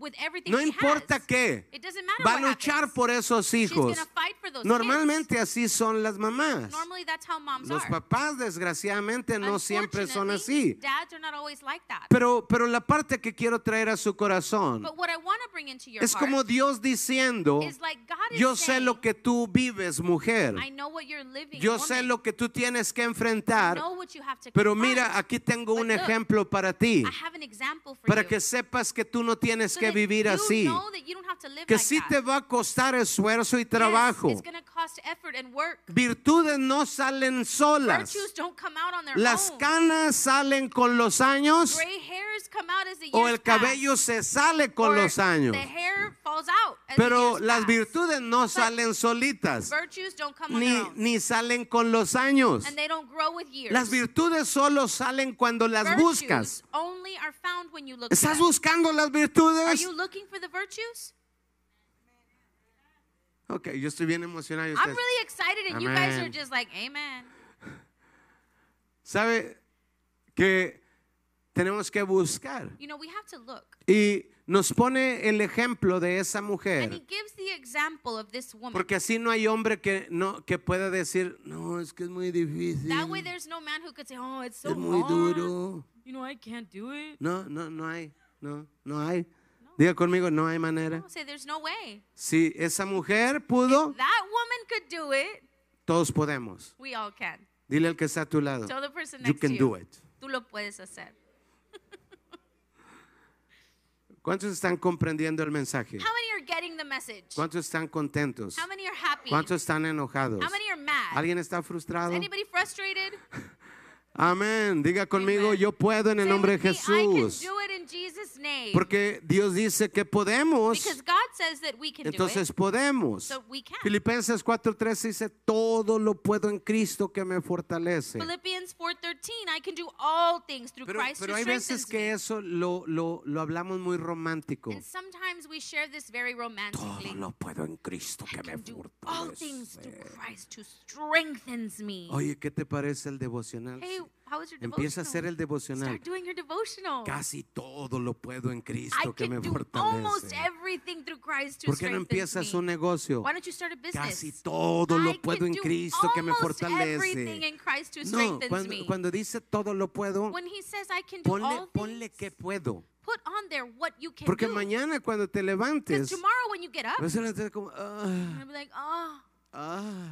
With everything No she importa has. qué, It doesn't matter va a what luchar happens. por esos She's hijos. gonna fight for those Normalmente así son las mamás. Normally that's how moms Los are. papás, desgraciadamente, no siempre son Unfortunately, así. Dads are not always like that. Pero, pero la parte que quiero traer a su corazón but what I want to bring into your es como Dios diciendo, is like God is yo sé saying, lo que tú vives, mujer. I know what you're living, Yo woman. sé lo que tú tienes que I enfrentar. know what you have to Pero confront. mira, aquí tengo un look, ejemplo para ti. I have an example for Para you. que sepas que tú no tienes so que vivir así. Que sí te va a costar esfuerzo y trabajo. it's going to cost effort and work. Virtudes no salen solas. Las canas salen con los años o el cabello se sale con los años. Pero las virtudes no salen solitas, ni, ni salen con los años. Las virtudes solo salen cuando las buscas. ¿Estás buscando las Are virtudes? you looking for the virtues? Ok, yo estoy bien emocionado. y I'm ustedes- really excited and you guys are Amen. just like, amen. ¿Sabe que tenemos que buscar? You know, we have to look. Y nos pone el ejemplo de esa And mujer. he gives the example of this woman. Porque así no hay hombre que, no, que pueda decir, no, es que es muy difícil. that way there's no man who could say, oh, it's so Es muy hard. duro. You know, I can't do it. No, no, no hay. No, no hay. Diga conmigo, no hay manera. Say there's no way. Si esa mujer pudo, That woman could do it. todos podemos. We all can. Dile al que está a tu lado. Tell the person You next can to do you. it. Tú lo puedes hacer. ¿Cuántos están comprendiendo el mensaje? How many are getting the message? ¿Cuántos están contentos? How many are happy? ¿Cuántos están enojados? How many are mad? ¿Alguien está frustrado? Anybody frustrated? Amén. Diga conmigo, Amen. yo puedo en el Say nombre de with me, I can Jesús. do it name. Porque Dios dice que podemos, because God says that we can entonces do it. podemos. So we can. Filipenses 4:13 dice, todo lo puedo en Cristo que me fortalece. Philippians 4:13, I can do all things through Pero, hay veces que me. eso lo, lo, lo hablamos muy romántico. And sometimes we share this very Todo romantically. lo puedo en Cristo I que me things through fortalece. Christ who strengthens me. Oye, ¿qué te parece el devocional? Hey, how was your Empieza a hacer el devocional. Start doing your devotional. Casi todo lo puedo en I Cristo que me fortalece. ¿Por qué no empiezas un negocio? Why don't you start a business? Casi todo I lo puedo en Cristo que me fortalece. No, cuando, cuando dice todo lo puedo, when he says I can do ponle, ponle que puedo. put on there what you can Porque do. mañana cuando te levantes, tomorrow when you get up, vas a estar como, ah, oh, ah,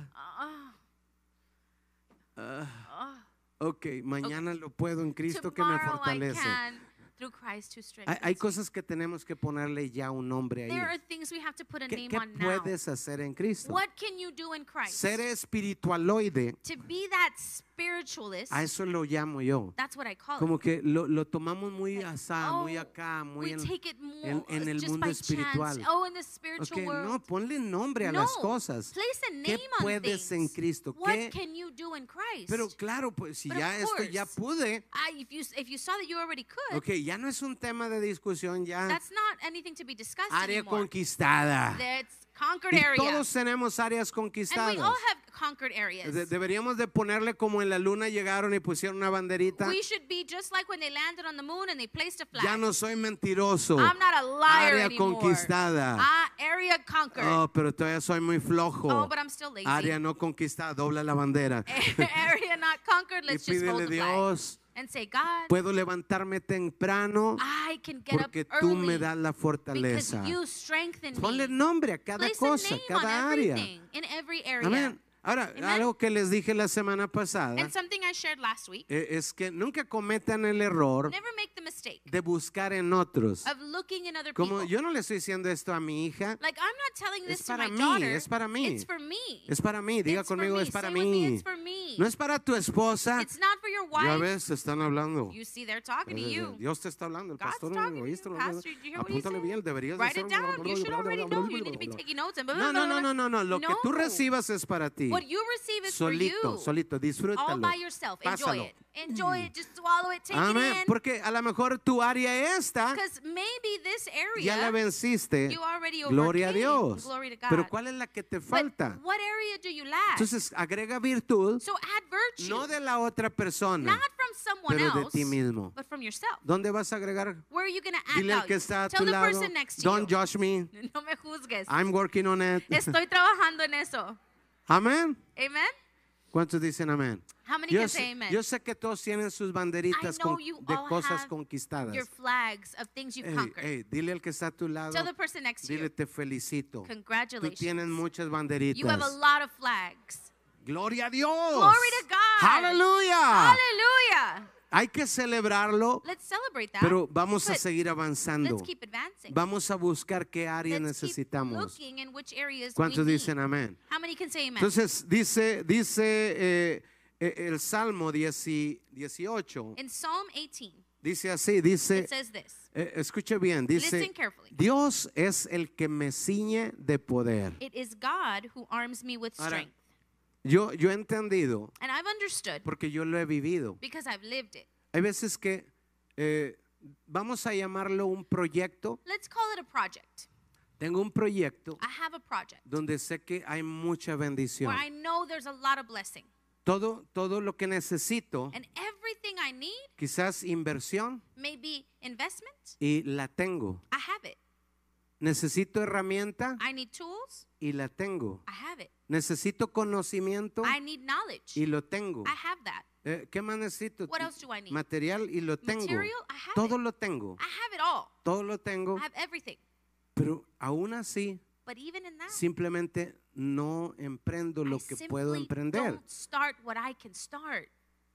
oh, ah. Ok, mañana lo puedo en Cristo que me tomorrow fortalece. can through Christ who Hay, strengthens hay me. cosas que tenemos que ponerle ya un nombre There are ahí. things we have to put a ¿Qué, name qué on now. puedes hacer en Cristo? What can you do in Christ? Ser espiritualoide to be that spiritualists, A eso lo llamo yo. that's what I call Como it. que lo, lo tomamos muy asá, muy oh, acá, muy en, more en- en el mundo espiritual. Oh, in the spiritual Ok, world. no, ponle nombre a no, las cosas. place a ¿Qué puedes en. Cristo? What ¿Qué? can you do in Christ? Pero claro, pues si But ya esto ya pude, I, if you if you saw that you already could, ok, ya no es un tema de discusión, ya that's not anything to be discussed área anymore. conquistada. That's conquered Y area. todos tenemos áreas and we conquistadas. all have conquered areas. De- deberíamos de ponerle como en la luna llegaron y pusieron una banderita. we should be just like when they landed on the moon and they placed a flag. Ya no soy mentiroso. I'm not a liar Área anymore. conquistada. Ah, area conquered. Oh, pero todavía soy muy flojo. Oh, but I'm still lazy. Área no conquistada, dobla la bandera. area not conquered. y Let's just pídele fold the flag Dios, and say, God, puedo levantarme temprano I can get up porque tú early me das la fortaleza. you Ponle nombre a cada cosa, cada área. Amén. Ahora, Amen. algo que les dije la semana pasada And something I shared last week. eh, es que nunca cometan el error Never make the mistake de buscar en otros. of looking in other Como people. yo no le estoy diciendo esto a mi hija, Like I'm not telling Es this to para my mí, daughter. es para mí. It's for me. es para mí, diga It's conmigo, es para Say with me, mí. It's for me. No es para tu esposa. It's not for your Ya ves, te están hablando. You see, they're talking to you. Dios te está hablando, el God's pastor talking ¿oíste? Pastor, you hear Apúntale bien, deberías de Write it down. You should already know. You need to be taking notes. No, no, no, no, no, no. Lo que tú recibas es para ti. What you receive is for Solito, you. solito, All disfrútalo. by yourself. Enjoy Pásalo. it. Enjoy it. Just swallow it. Take Amén. it in. Porque a lo mejor tu área esta Because maybe this ya la area venciste. you already Gloria a. Dios. Glory to God. Pero ¿cuál es la que te But falta? what area do you lack? Entonces agrega virtud, so add virtue. no de la otra persona. not from someone pero de else, ti mismo. but from yourself. ¿Dónde vas a agregar? Where are you going to add Dile al que está a Tell tu the lado. person next to Don't you. judge me. No me juzgues. I'm working on it. Estoy trabajando en eso. Amén. Amen. ¿Cuántos dicen amén? How many Yo can sé, say amen? yo sé que todos tienen sus I banderitas know con- you de cosas conquistadas. your flags of things you've conquered. dile al que está a tu lado, Tell the person next to dile you. te felicito. Tú Congratulations. tienes muchas You have a banderitas. lot of flags. Gloria a Dios. Glory to God. Aleluya. Hallelujah. Hay que celebrarlo, Let's celebrate that. pero vamos a seguir avanzando. Let's keep advancing. Vamos a buscar qué área Let's keep necesitamos. looking in which areas we ¿Cuántos need. dicen amén? How many can say amen? Entonces dice, dice eh, eh, el Salmo 10 18, in Psalm 18, dice así, dice, it says this. eh, escuche bien, dice, Listen carefully. Dios es el que me ciñe de poder. It is God who arms me with Ahora, strength. Yo, yo he entendido, And I've understood porque yo lo he vivido. because I've lived it. Hay veces que eh, vamos a llamarlo un proyecto. Let's call it a project. Tengo un proyecto I have a project donde sé que hay mucha bendición. where I know there's a lot of blessing. Todo, todo lo que necesito, And everything I need, quizás inversión, maybe investment, y la tengo. I have it. Necesito herramienta I need tools, y la tengo. I have it. Necesito conocimiento I need knowledge, y lo tengo. I have that. Eh, ¿Qué más necesito? What else do I need? Material y lo tengo. Material, I have Todo it. lo tengo. I have it all. Todo lo tengo. I have everything. Pero aún así, But even in that, simplemente no emprendo lo I que puedo simply emprender. don't start what I can start.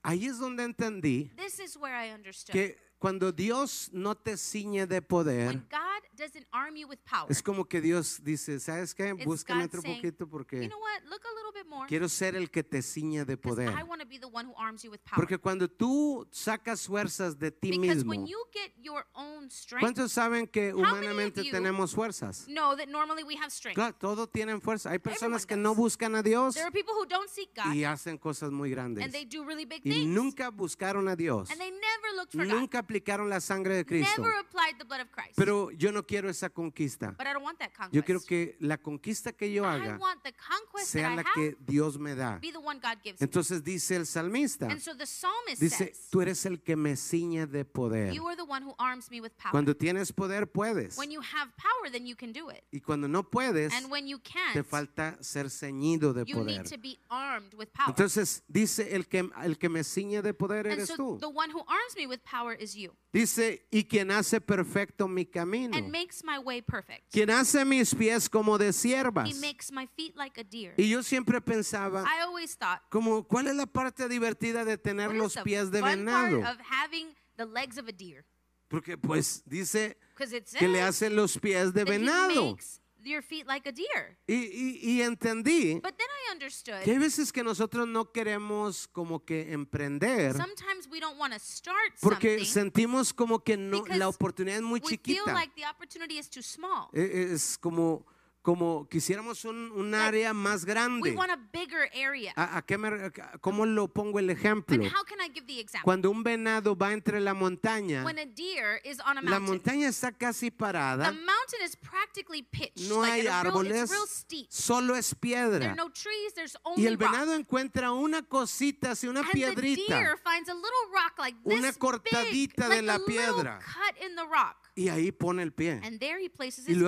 Ahí es donde entendí This is where I understood. que cuando Dios no te ciñe de poder, when God doesn't arm you with power, es como que Dios dice, ¿sabes qué? It's Búscame God otro saying, poquito you porque know what? Look a little bit more. quiero ser el que te ciñe de poder. I want to be the one who arms you with power. Porque cuando tú sacas fuerzas de ti because mismo, when you get your own strength, ¿cuántos saben que humanamente you tenemos fuerzas? know that normally we have strength. Claro, todos tienen fuerza. Hay personas Everyone que does. no buscan a Dios There are people who don't seek God y hacen cosas muy grandes. and they do really big Y things. nunca buscaron a Dios. and they never looked for Nunca aplicaron la sangre de God. Cristo. Never applied the blood of Christ. Pero yo no quiero esa conquista. but I don't want that conquest. Yo quiero que la conquista que yo I haga want the conquest sea that la I have que Dios me da. be the one God gives me. Entonces dice el salmista, And so the psalmist dice, says, tú eres el que me ciñe de poder. You are the one who arms me with power. Cuando tienes poder puedes. when you have power, then you can do it. Y cuando no puedes, And when you can't, te falta ser ceñido de you poder. need to be armed with power. Entonces dice el que el que me ciñe de poder and eres so tú. the one who arms me with power is you Dice, y quien hace perfecto mi camino. and makes my way perfect. Quien hace mis pies como de siervas. He makes my feet like a deer. Y yo siempre pensaba, I always thought, como, ¿cuál es la parte divertida de tener what los is the pies de fun part venado? of having the legs of a deer? Porque pues dice Because it says que le hace los pies de that he venado. makes your feet like a deer. Y, y- y entendí But then I understood que hay veces que nosotros no queremos como que emprender sometimes we don't want to start porque something sentimos como que no, because la oportunidad es muy we feel chiquita. like the opportunity is too small. E- Es como, como quisiéramos un, un área más We grande. want a bigger area. ¿A, qué me a- ¿Cómo lo pongo el ejemplo? And how can I give the example? Cuando un venado va entre la montaña, When a deer is on a la mountain, montaña está casi the parada, mountain is practically pitched. no hay árboles, real solo es There piedra. are no trees, there's Y only el rock. venado encuentra una cosita, así una And the piedrita. deer finds a little rock like this Una big, cortadita de like la piedra. cut in the rock. Y ahí pone el pie. And there he places Y foot.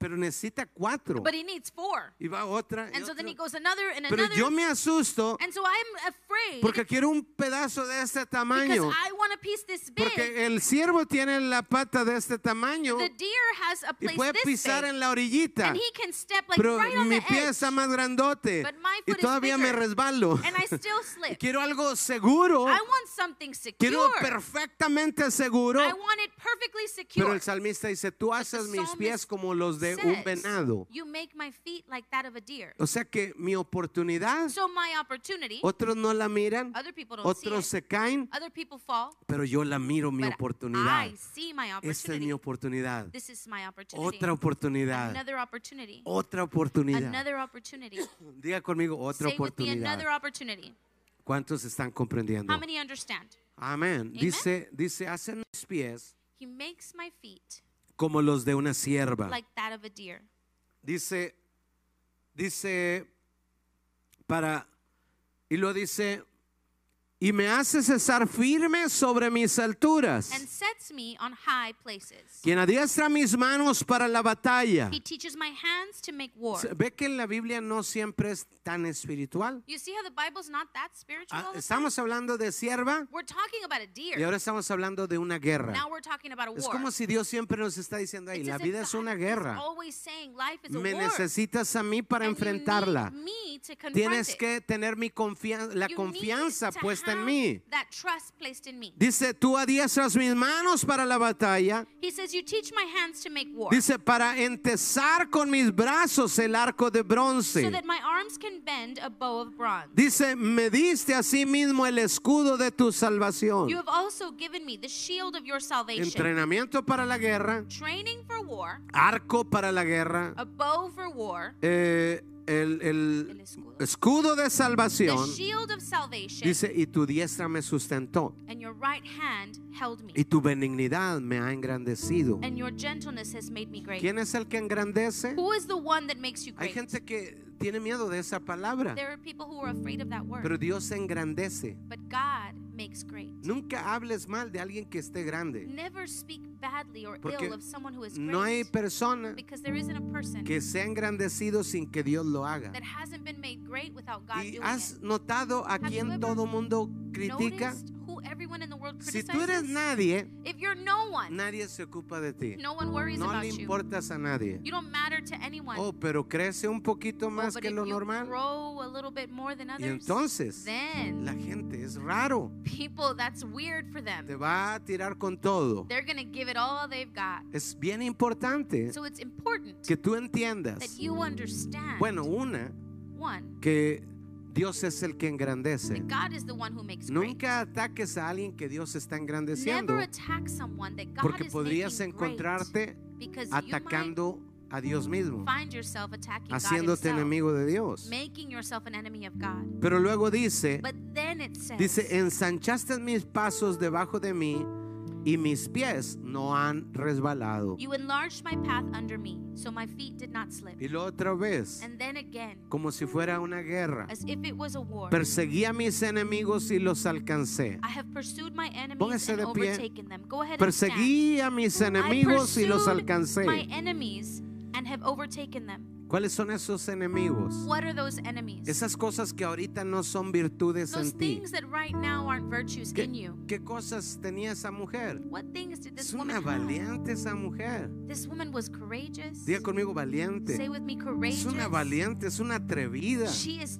Pero necesita cuatro. But he needs four. Y va otra. y And so then he goes another and Pero another. yo me asusto and so I'm afraid porque quiero un pedazo de este because tamaño. I want a piece this big. Porque el ciervo tiene la pata de este tamaño the deer has a y place puede this pisar big. en la orillita. and he can step like Pero right on mi the pie edge. está más grandote But my y foot is todavía me bigger. resbalo. and I still slip. Quiero algo seguro. I want something secure. Quiero perfectamente seguro. I want it perfectly secure. Pero el salmista dice, tú haces mis pies como los de un says, venado. You make my feet like that of a deer. O sea que mi oportunidad, So my opportunity, otros no la miran, other people don't otros see se it. caen, Other people fall. pero yo la miro mi but oportunidad. I see my Esta es opportunity. mi oportunidad. This is my opportunity. Otra oportunidad. Another opportunity. Otra oportunidad. Another opportunity. Diga conmigo, otra Say with me oportunidad. another opportunity. ¿Cuántos están comprendiendo? How many understand? Amén. Dice, dice, hacen mis pies He makes my feet como los de una sierva. like that of a deer. Dice, dice, para, y lo dice, y me hace cesar firme sobre mis alturas. And sets me on high places. Quien adiestra mis manos para la batalla. He teaches my hands to make war. Ve que la Biblia no siempre es tan espiritual. You see how the Bible's not that spiritual? Ah? Estamos hablando de sierva We're talking about a y deer. ahora estamos hablando de una guerra. Now we're talking about a Es war. como si Dios siempre nos está diciendo, ahí, It's la vida es una guerra. always saying life is a Me war. necesitas a mí para and you enfrentarla. need me to Tienes it. que tener mi confianza, la You confianza to puesta en mí. That trust placed in me. Dice, tú adiestras mis manos para la batalla. He says, You teach my hands to make war. Dice, para entesar con mis brazos el arco de so bronce. that my arms can bend a bow of bronze. Dice, me diste a sí mismo el escudo de tu salvación. You have also given me the shield of your salvation. Entrenamiento para la guerra, Training for war, arco para la guerra, a bow for war, eh, el, escudo. de The salvación. shield of salvation, Dice, y tu diestra me sustentó, and your right hand held me, y tu benignidad me ha engrandecido. and your gentleness has made me great. ¿Quién es el que engrandece? Who is the one that makes you Hay great? gente que tiene miedo de esa palabra, There are people who are afraid of that word. pero Dios engrandece. Makes great. Nunca hables mal de alguien que esté grande, Never speak badly or Porque ill of someone who is great. no hay persona because there isn't a person que sea engrandecido sin que Dios lo haga. that hasn't been made great without God ¿Y doing has it. notado a Have ever todo mundo critica? Noticed who everyone in the world Si criticizes? tú eres nadie, if you're no one, nadie se ocupa de ti. no one worries No about le you. importas a nadie. You don't matter to anyone. Oh, pero crece un poquito Oh, más but que if lo you normal. grow a little bit more than Y others, entonces then la gente es raro. people, that's weird for them. Te va a tirar con todo. They're going to give it all they've got. Es bien importante So it's important que tú entiendas. that you understand, Bueno, una, one, que Dios es el que engrandece. God is the one who makes great. Nunca ataques a alguien que Dios está engrandeciendo, porque podrías encontrarte atacando a Dios mismo, haciéndote enemigo de Dios. making yourself an enemy of God. Pero luego dice, But then it says, dice, ensanchaste mis pasos debajo de mí y mis pies no han resbalado. You enlarged my path under me, so my feet did not slip. Y lo otra vez, And then again, como si fuera una guerra, as if it was a war, perseguí a mis enemigos y los alcancé. I have pursued my enemies Póngase and de pie. overtaken them. Go ahead and stand. A mis I y los pursued alcancé. my enemies and have overtaken them. ¿Cuáles son esos enemigos? What are those enemies? Esas cosas que ahorita no son virtudes those en ti. that right now aren't virtues in ¿Qué, you. qué cosas tenía esa mujer? What things did this Es una woman have? valiente esa mujer. This woman was courageous. Diga conmigo valiente. Say with me, Es courageous. una valiente, es una atrevida. She is.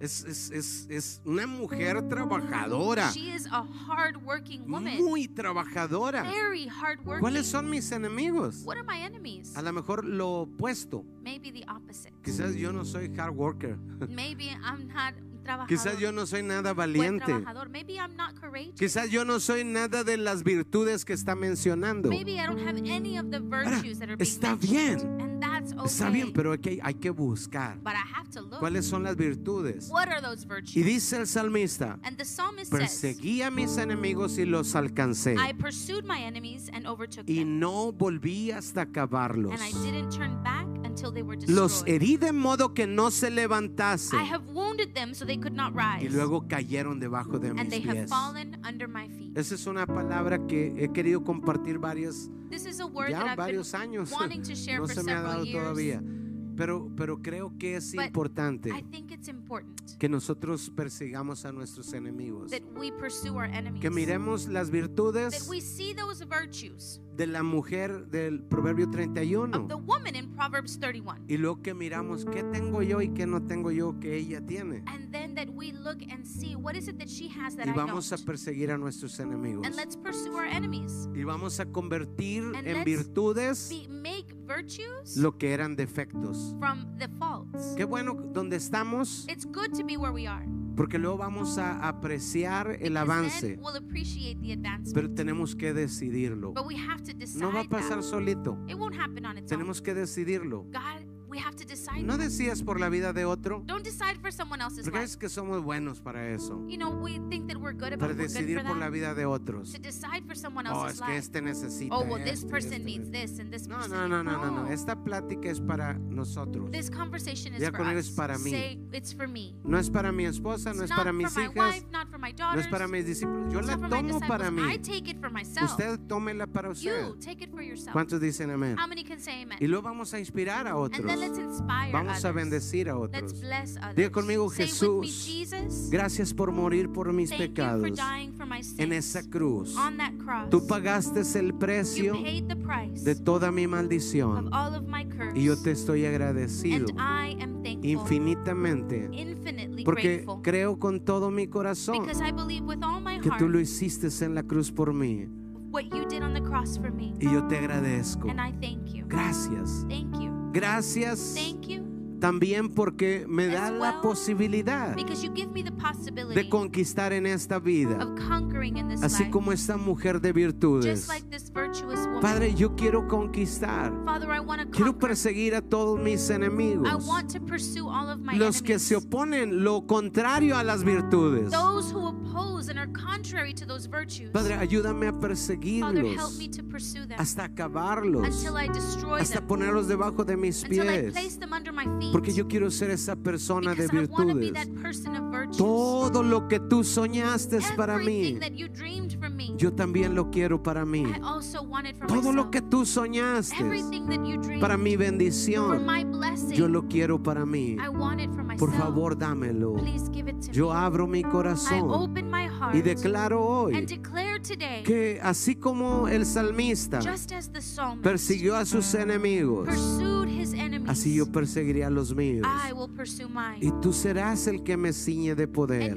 Es, es- es- es una mujer trabajadora, She is a hard-working woman. muy trabajadora. Very hard-working. ¿Cuáles son mis enemigos? What are my enemies? A lo mejor lo opuesto. Maybe the opposite. Quizás yo no soy hard worker. Maybe I'm not trabajador. Quizás yo no soy nada buen valiente. trabajador. Maybe I'm not courageous. Quizás yo no soy nada de las virtudes que está mencionando. Maybe I don't have any of the Ahora, virtues that are being está bien. And that's okay. Está bien, pero hay que, hay que buscar But I have to look. cuáles son las virtudes. What are those virtues? Y dice el salmista, and the psalmist says, perseguí a mis enemigos y los alcancé. I pursued my enemies and overtook Y them. no volví hasta acabarlos. And I didn't turn back until they were destroyed. Los herí de modo que no se I levantasen. have wounded them so they could not rise. Y luego cayeron debajo de mis and they have pies. fallen under my feet. Esa es una palabra que he querido compartir varias, This is a word ya that I've varios been años. wanting to share No for se me ha dado years. todavía. Pero, pero creo que es But importante I think it's important que nosotros persigamos a nuestros enemigos. that we pursue our enemies. Que miremos las that virtudes we see those virtues de la mujer del Proverbio 31. of the woman in Proverbs 31. Y luego que miramos qué tengo yo y qué no tengo yo que ella tiene. And then that we look and see what is it that she has that Y I vamos a perseguir a nuestros enemigos. And let's pursue our enemies. Y vamos a convertir And en let's virtudes Be, make virtues lo que eran defectos. from the faults. Qué bueno donde estamos, It's good to be where we are. porque luego vamos a apreciar el because avance, we'll appreciate the advancement. pero tenemos que decidirlo. but we have to decide No va a pasar that. solito, It won't happen on its tenemos que decidirlo. God, we have to decide. No decidas por la vida de otro, Don't decide for someone else's porque es que somos buenos para eso, You know, we think that we're good about para decidir por la vida de otros. to decide for someone Oh, else's es que este necesita. oh, well, this person needs this and this No, person. no, no, no, no, no. No. Esta plática es para nosotros. This conversation is for conmigo, us. es para mí. Say, it's for me. No es para mi esposa, no es para not mis for my hijas, wife, not for my no es para mis discípulos. Yo la not for my tomo para mí. I take it for myself. Usted tómela para usted. you take it for yourself. ¿Cuántos dicen amén? How many can say amen? Y luego vamos a inspirar a otros. Then let's inspire Vamos a bendecir a Let's otros. Diga conmigo, Jesús, Gracias por morir por mis pecados en esa cruz. Tú pagaste el precio de toda mi maldición y yo te estoy agradecido and I am thankful, infinitamente porque creo con todo mi corazón que tú lo hiciste en la cruz por mí what you did on the cross for me. y yo te agradezco. And I thank you. Gracias. Thank you. Gracias Thank you. también porque me da As la well, posibilidad Because you give me the possibility de conquistar en esta vida, así life. como esta mujer de virtudes. like. Padre, yo quiero conquistar. Father, I want to Quiero perseguir a todos mis enemigos. I want to pursue all of my Los que enemies. se oponen lo contrario a las virtudes. Those who oppose and are contrary to those virtues. Padre, ayúdame a Father, perseguirlos help me to pursue them hasta acabarlos, until I destroy hasta them. ponerlos debajo de mis Until I pies. place them under my feet. Porque yo quiero ser esa persona de because I want to be virtudes. that person of virtues. Todo lo que tú soñaste es para Everything mí. that you dreamed. Yo también lo quiero para mí. I also want it for Todo lo que tú soñaste para mi bendición, yo lo quiero para mí. Por favor, dámelo. Yo abro mi corazón y declaro hoy que así como el salmista persiguió a sus enemigos, así yo perseguiré a los míos. I will pursue mine. Y tú serás el que me ciñe de poder.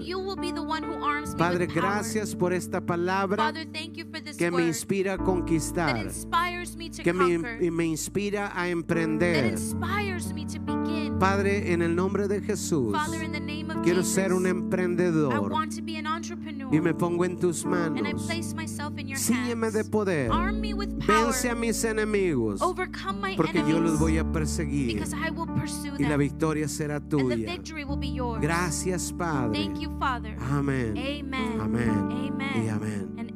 Padre, gracias por esta palabra Father, thank you for this que me inspira a conquistar, inspires me to que me, inspira a emprender. inspires me to begin. Padre, en el nombre de Jesús, Father, in the name of quiero Jesus, ser un I emprendedor want to be an entrepreneur. y me pongo en tus and I manos. place myself in your Síñeme de hands. poder. Arm me with power. Vence a mis enemigos, Overcome my porque yo enemies. los voy a perseguir because I will pursue y la them. victoria será and the tuya. victory will be yours. Gracias, Padre. Thank you, Father. Amén. Amen. Amén. Amen. Y amén.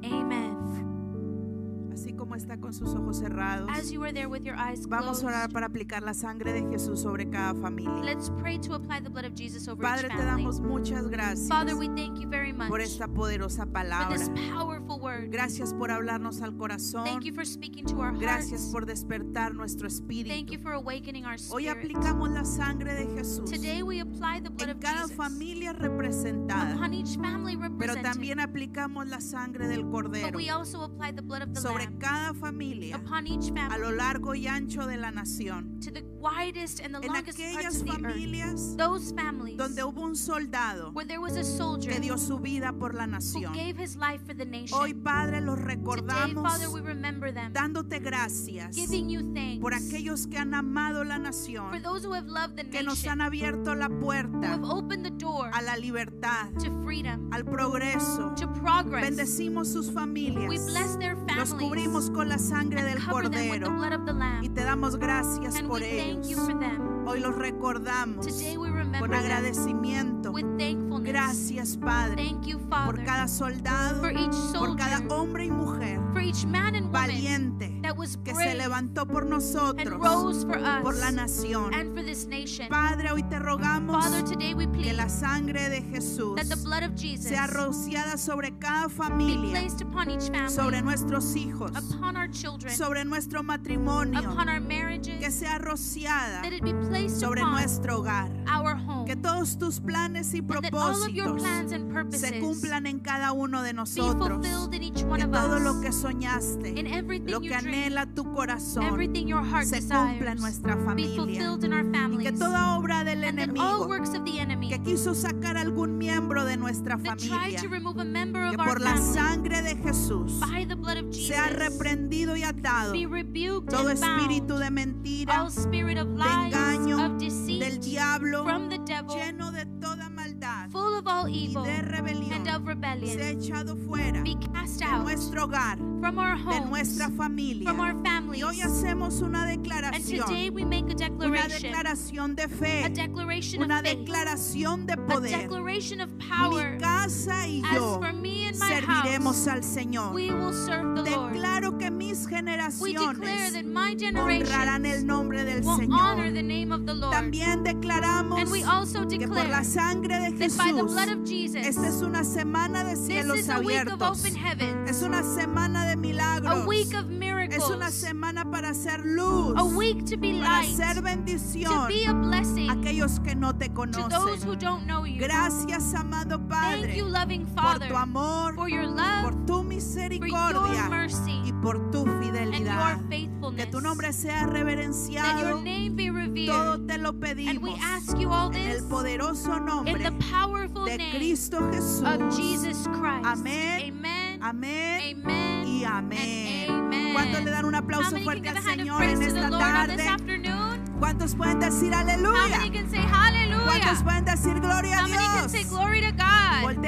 Como está con sus ojos cerrados, As you are there with your eyes vamos closed, a orar para aplicar la sangre de Jesús sobre cada familia. let's pray to apply the blood of Jesus over Padre, each te family. damos muchas gracias Father, we thank you very much por esta poderosa for palabra. this powerful word. Gracias por hablarnos al corazón. Thank you for speaking to our Gracias por despertar nuestro Thank espíritu. you for awakening our Hoy spirit. aplicamos la sangre de Jesús Today we apply the blood en of cada Jesus familia representada, upon each family pero también aplicamos la sangre del But Cordero we also apply the blood of the sobre Lamb cada familia upon each a lo largo y ancho de la nación. to the widest and the En longest parts of the earth. Those families donde hubo un soldado where there was a soldier que dio su vida por la who nación. gave his life for the nation. Hoy, Padre, los Today, recordamos Father, them, dándote gracias thanks por aquellos que han amado la nación, que nos han abierto la puerta door a la libertad, freedom, al progreso. Bendecimos sus familias. their Los families cubrimos con la sangre del Cordero y te damos gracias And por ellos. Hoy los recordamos Today con agradecimiento. Gracias, Padre, Thank you, por cada soldado, for each por cada hombre y mujer for each man and woman valiente que se levantó por and nosotros, rose for por la nación. and for this nation. Padre, hoy te rogamos Father, today we que la sangre de Jesús that the blood of Jesus sea rociada sobre cada be familia, placed upon each sobre nuestros hijos, upon our children, sobre nuestro matrimonio, upon our que sea rociada that it be placed sobre upon nuestro hogar. our home, Que todos tus planes y propósitos se cumplan en cada uno de nosotros. Que todo lo que soñaste, lo que dream, anhela tu corazón, everything your heart se cumpla en nuestra familia. Y que toda obra del and enemigo enemy que quiso sacar algún miembro de nuestra familia, que por la family sangre de Jesús sea Jesus reprendido y atado. todo espíritu de mentira, de engaño, deceit, del diablo, from the devil, lleno de toda all y evil de rebelión, and of rebellion, sea echado fuera be cast de nuestro hogar, from our de nuestra familia. from our Y families. hoy hacemos una And declaración, today we make a una declaration, declaración de a fe, declaration una of faith, declaración de a poder. declaration of power. Mi casa y As yo for me and my serviremos house, al Señor. we will serve the Lord. Declaro que mis We declare generaciones that my honrarán el generation nombre del will honor Señor. the name of the Lord. También declaramos And we also que por la sangre de that by the Jesús, esta es una semana de cielos abiertos. Es una semana de milagros. a week of Es miracles, una semana para hacer luz, a week to be para light, hacer to bendición be a aquellos que no te to those who conocen. don't know you. Gracias, amado Thank Padre, you, loving por tu amor, for your love, por tu for your misericordia mercy, y por tu and fidelidad. your faithfulness. Que tu nombre sea That your reverenciado. name be Todo te lo pedimos we ask you all en el poderoso in nombre the powerful de name Cristo of Jesús. Jesus Christ. Amén. Amen. Amén Amen. y amén. amen. ¿Cuántos le dan un aplauso fuerte al Señor en esta tarde? ¿Cuántos pueden decir aleluya? ¿Cuántos pueden decir gloria a Dios? con